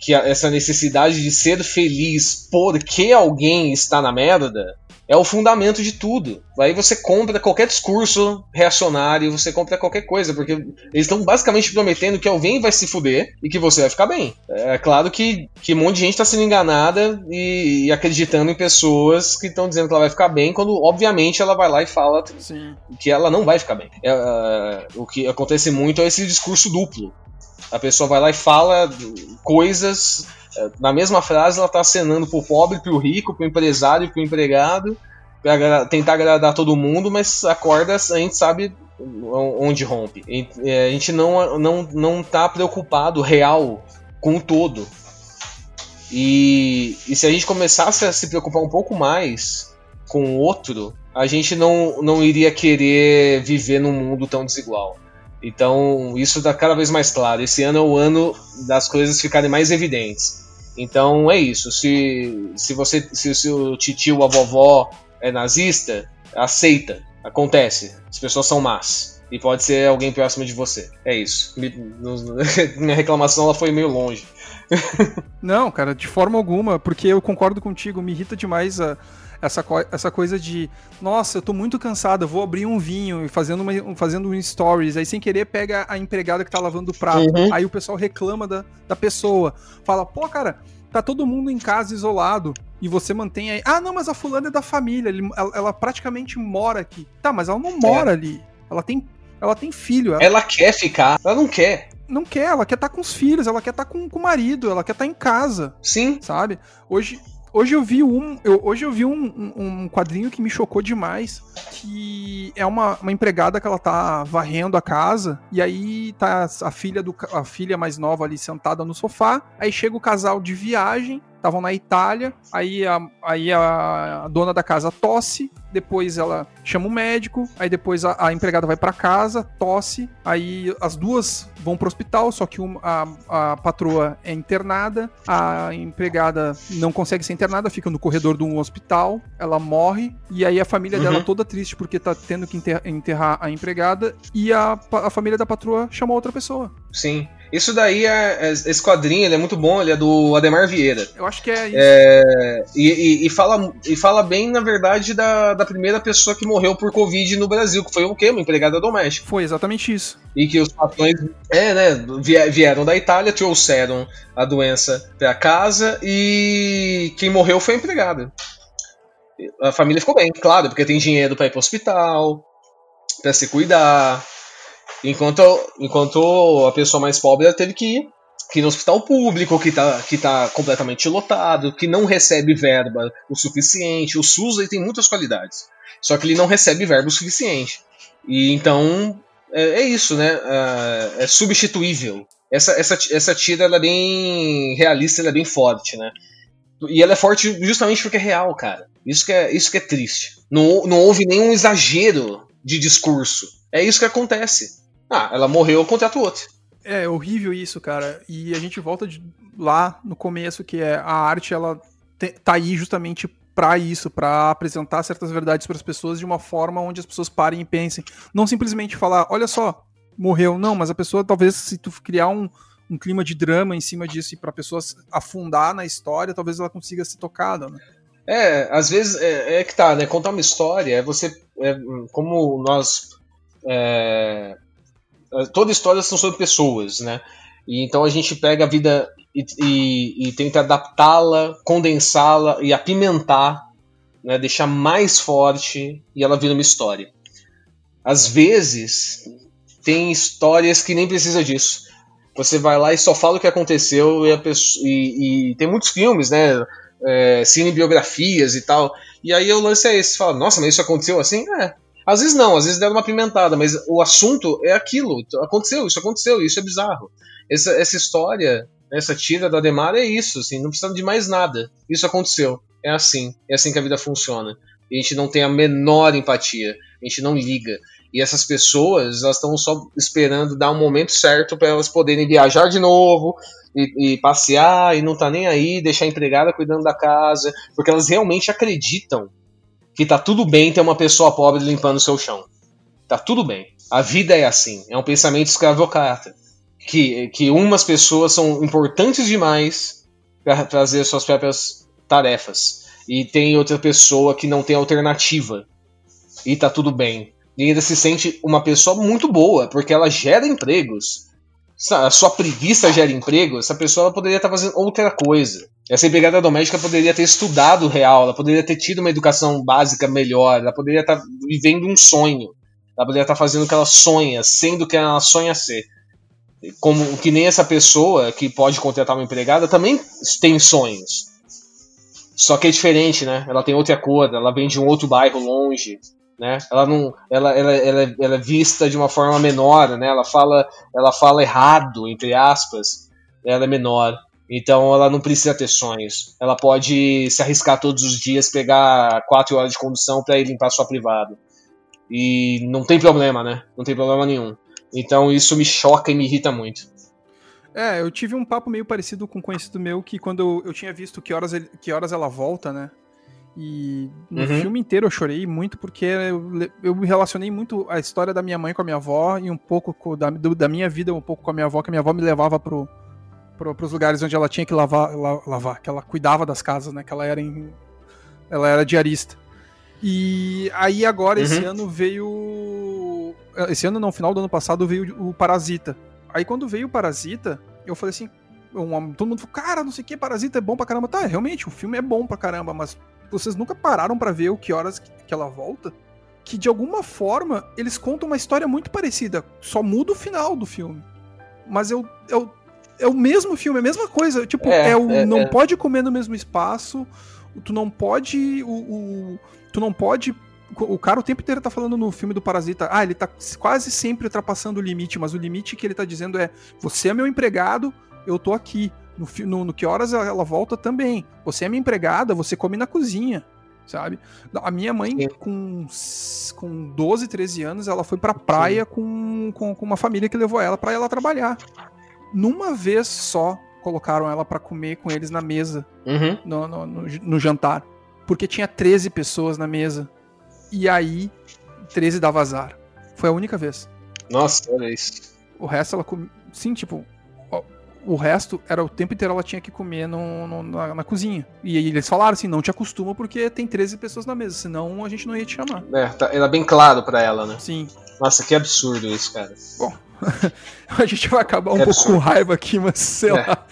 Que essa necessidade de ser feliz porque alguém está na merda é o fundamento de tudo. Aí você compra qualquer discurso reacionário, você compra qualquer coisa, porque eles estão basicamente prometendo que alguém vai se fuder e que você vai ficar bem. É claro que, que um monte de gente está sendo enganada e, e, acreditando em pessoas que estão dizendo que ela vai ficar bem, quando obviamente ela vai lá e fala Sim. que ela não vai ficar bem. É, uh, o que acontece muito é esse discurso duplo. A pessoa vai lá e fala coisas na mesma frase, ela está acenando pro pobre, pro rico, pro empresário, pro empregado, para tentar agradar todo mundo, mas a corda a gente sabe onde rompe. É, a gente não, não, não tá preocupado real com o todo. E, e se a gente começasse a se preocupar um pouco mais com o outro, a gente não, não iria querer viver num mundo tão desigual. Então, isso está cada vez mais claro. Esse ano é o ano das coisas ficarem mais evidentes. Então é isso. Se, se você se o seu tio ou a vovó é nazista, aceita. Acontece. As pessoas são más. E pode ser alguém próximo de você. É isso. [laughs] Minha reclamação ela foi meio longe. [laughs] Não, cara, de forma alguma, porque eu concordo contigo, me irrita demais a, essa, essa coisa de, nossa, eu tô muito cansada, vou abrir um vinho e fazendo, uma, fazendo um stories, aí sem querer pega a empregada que tá lavando o prato, uhum. aí o pessoal reclama da, da pessoa, fala, pô, cara, tá todo mundo em casa isolado e você mantém aí, ah, não, mas a fulana é da família, ela, ela praticamente mora aqui. Tá, mas ela não mora é. ali, ela tem, ela tem filho. Ela... ela quer ficar, ela não quer não quer, ela quer estar tá com os filhos, ela quer estar tá com, com o marido, ela quer estar tá em casa. Sim. Sabe? Hoje, Hoje eu vi um, eu, hoje eu vi um, um, um, quadrinho que me chocou demais, que é uma, uma empregada que ela tá varrendo a casa e aí tá a filha do a filha mais nova ali sentada no sofá, aí chega o casal de viagem estavam na Itália, aí a, aí a dona da casa tosse, depois ela chama o médico, aí depois a, a empregada vai para casa, tosse, aí as duas vão pro hospital, só que uma, a, a patroa é internada, a empregada não consegue ser internada, fica no corredor de um hospital, ela morre, e aí a família uhum. dela toda triste porque tá tendo que enterrar, a empregada, e a, a família da patroa chamou outra pessoa. Sim. Isso daí é, é. Esse quadrinho ele é muito bom, ele é do Ademar Vieira. Eu acho que é isso. É, e, e, e, fala, e fala bem, na verdade, da, da primeira pessoa que morreu por Covid no Brasil, que foi o quê? Uma empregada doméstica. Foi exatamente isso. E que os patrões é, né, vieram da Itália, trouxeram a doença pra casa e quem morreu foi a empregada. A família ficou bem, claro, porque tem dinheiro para ir pro hospital, para se cuidar. Enquanto, enquanto a pessoa mais pobre teve que ir, que ir no hospital público, que está que tá completamente lotado, que não recebe verba o suficiente. O SUS aí tem muitas qualidades, só que ele não recebe verba o suficiente. E então é, é isso, né? É, é, substituível. Essa, essa, essa tira ela é bem realista, ela é bem forte, né? E ela é forte justamente porque é real, cara. Isso que é, isso que é triste. Não, não houve nenhum exagero de discurso. É isso que acontece. Ah, ela morreu, eu contrato outro. É horrível isso, cara. E a gente volta de lá no começo, que é a arte, ela te, tá aí justamente para isso, para apresentar certas verdades para as pessoas de uma forma onde as pessoas parem e pensem. Não simplesmente falar, olha só, morreu. Não, mas a pessoa, talvez, se tu criar um, um clima de drama em cima disso e para pessoas afundar na história, talvez ela consiga ser tocada, né? É, às vezes é, é, que tá, né? Contar uma história é você. É, como nós. É, é, toda história são sobre pessoas, né? E então a gente pega a vida e, e, e tenta adaptá-la, condensá-la e apimentar, né? deixar mais forte e ela vira uma história. Às vezes tem histórias que nem precisa disso. Você vai lá e só fala o que aconteceu e, pessoa, e, tem muitos filmes, né? é, cinebiografias e tal. E aí o lance é esse, fala, nossa, mas isso aconteceu assim? É. Às vezes não, às vezes deram uma pimentada, mas o assunto é aquilo. Aconteceu, isso aconteceu, isso é bizarro. Essa, essa história, essa tira da Demar é isso, assim, não precisa de mais nada. Isso aconteceu. É assim, é assim que a vida funciona. E a gente não tem a menor empatia, a gente não liga. E essas pessoas, elas estão só esperando dar um momento certo para elas poderem viajar de novo, e, e, passear e não tá nem aí, deixar a empregada cuidando da casa, porque elas realmente acreditam que tá tudo bem ter uma pessoa pobre limpando o seu chão. Tá tudo bem. A vida é assim, é um pensamento escravocrata. Que, que umas pessoas são importantes demais para fazer suas próprias tarefas. E tem outra pessoa que não tem alternativa. E tá tudo bem. E ainda se sente uma pessoa muito boa, porque ela gera empregos a sua preguiça gera emprego, essa pessoa poderia estar fazendo outra coisa. Essa empregada doméstica poderia ter estudado real, ela poderia ter tido uma educação básica melhor, ela poderia estar vivendo um sonho, ela poderia estar fazendo o que ela sonha, sendo o que ela sonha ser. Como que nem essa pessoa que pode contratar uma empregada também tem sonhos. Só que é diferente, né? Ela tem outra cor, ela vem de um outro bairro longe, né? Ela não, ela, ela, ela, ela, é vista de uma forma menor, né? Ela fala, ela fala errado entre aspas. Ela é menor, então ela não precisa ter sonhos. Ela pode se arriscar todos os dias, pegar quatro horas de condução para ir limpar sua privada. E não tem problema, né? Não tem problema nenhum. Então isso me choca e me irrita muito. É, eu tive um papo meio parecido com um conhecido meu que quando eu, tinha visto que horas, ele, que horas ela volta, né? E no uhum. filme inteiro eu chorei muito porque eu, eu relacionei muito a história da minha mãe com a minha avó e um pouco da, da minha vida um pouco com a minha avó, que a minha avó me levava pro, pro, pros lugares onde ela tinha que lavar, la, lavar, que ela cuidava das casas, né? Que ela era em, ela era diarista. E aí agora, uhum. esse ano veio. Esse ano, não, final do ano passado, veio o Parasita. Aí quando veio o Parasita, eu falei assim. Um, todo mundo falou, cara, não sei o que, Parasita é bom pra caramba. Tá, realmente, o filme é bom pra caramba, mas vocês nunca pararam para ver o que horas que ela volta? Que de alguma forma eles contam uma história muito parecida, só muda o final do filme. Mas eu, eu é o mesmo filme, é a mesma coisa. Tipo, é, é o é, não é. pode comer no mesmo espaço, tu não pode. O, o, tu não pode. O cara o tempo inteiro tá falando no filme do Parasita, ah, ele tá quase sempre ultrapassando o limite, mas o limite que ele tá dizendo é: você é meu empregado, eu tô aqui. No, no, no, que horas ela volta também. Você é minha empregada, você come na cozinha, sabe? A minha mãe, com, com 12, 13 anos, ela foi pra praia com, com, com, uma família que levou ela para ela trabalhar. Numa vez só, colocaram ela para comer com eles na mesa, uhum. no, no, no, no jantar. Porque tinha 13 pessoas na mesa. E aí, 13 dava azar. Foi a única vez. Nossa, olha isso. O resto ela. Sim, tipo, o resto era o tempo inteiro ela tinha que comer no, no na, na, cozinha. E eles falaram assim: não te acostuma porque tem 13 pessoas na mesa, senão a gente não ia te chamar. É, tá, era bem claro para ela, né? Sim. Nossa, que absurdo isso, cara. Bom, [laughs] a gente vai acabar um é pouco com raiva aqui, mas sei é. lá.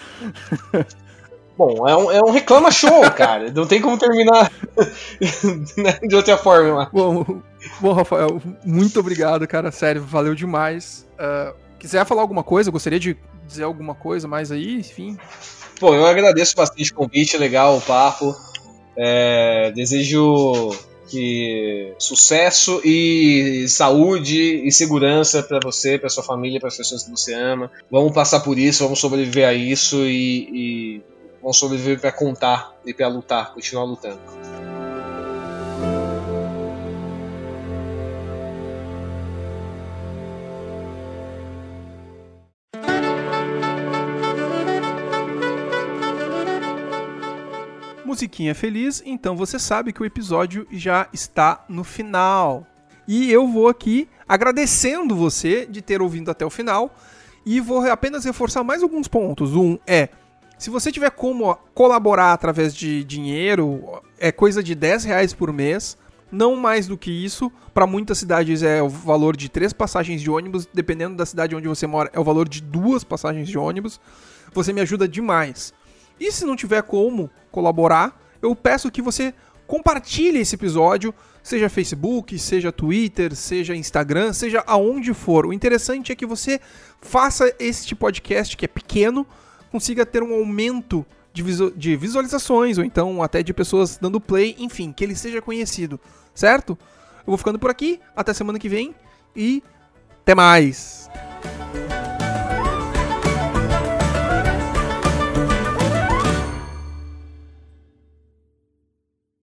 [laughs] Bom, é um, é um reclama show, [laughs] cara. Não tem como terminar né, de outra forma. Bom, bom, Rafael, muito obrigado, cara. Sério, valeu demais. Uh, quiser falar alguma coisa, gostaria de dizer alguma coisa mais aí, enfim. Pô, eu agradeço bastante o convite, legal o papo. É, desejo que sucesso e saúde e segurança para você, para sua família, para as pessoas que você ama. Vamos passar por isso, vamos sobreviver a isso e, e vamos sobreviver para contar e para lutar, continuar lutando. Musiquinha feliz, então você sabe que o episódio já está no final. E eu vou aqui agradecendo você de ter ouvido até o final e vou apenas reforçar mais alguns pontos. Um é, se você tiver como colaborar através de dinheiro, é coisa de 10 reais por mês, não mais do que isso. Para muitas cidades é o valor de três passagens de ônibus, dependendo da cidade onde você mora, é o valor de duas passagens de ônibus. Você me ajuda demais. E se não tiver como colaborar, eu peço que você compartilhe esse episódio, seja Facebook, seja Twitter, seja Instagram, seja aonde for. O interessante é que você faça este podcast que é pequeno, consiga ter um aumento de, visualizações ou então até de pessoas dando play, enfim, que ele seja conhecido, certo? Eu vou ficando por aqui, até semana que vem e até mais.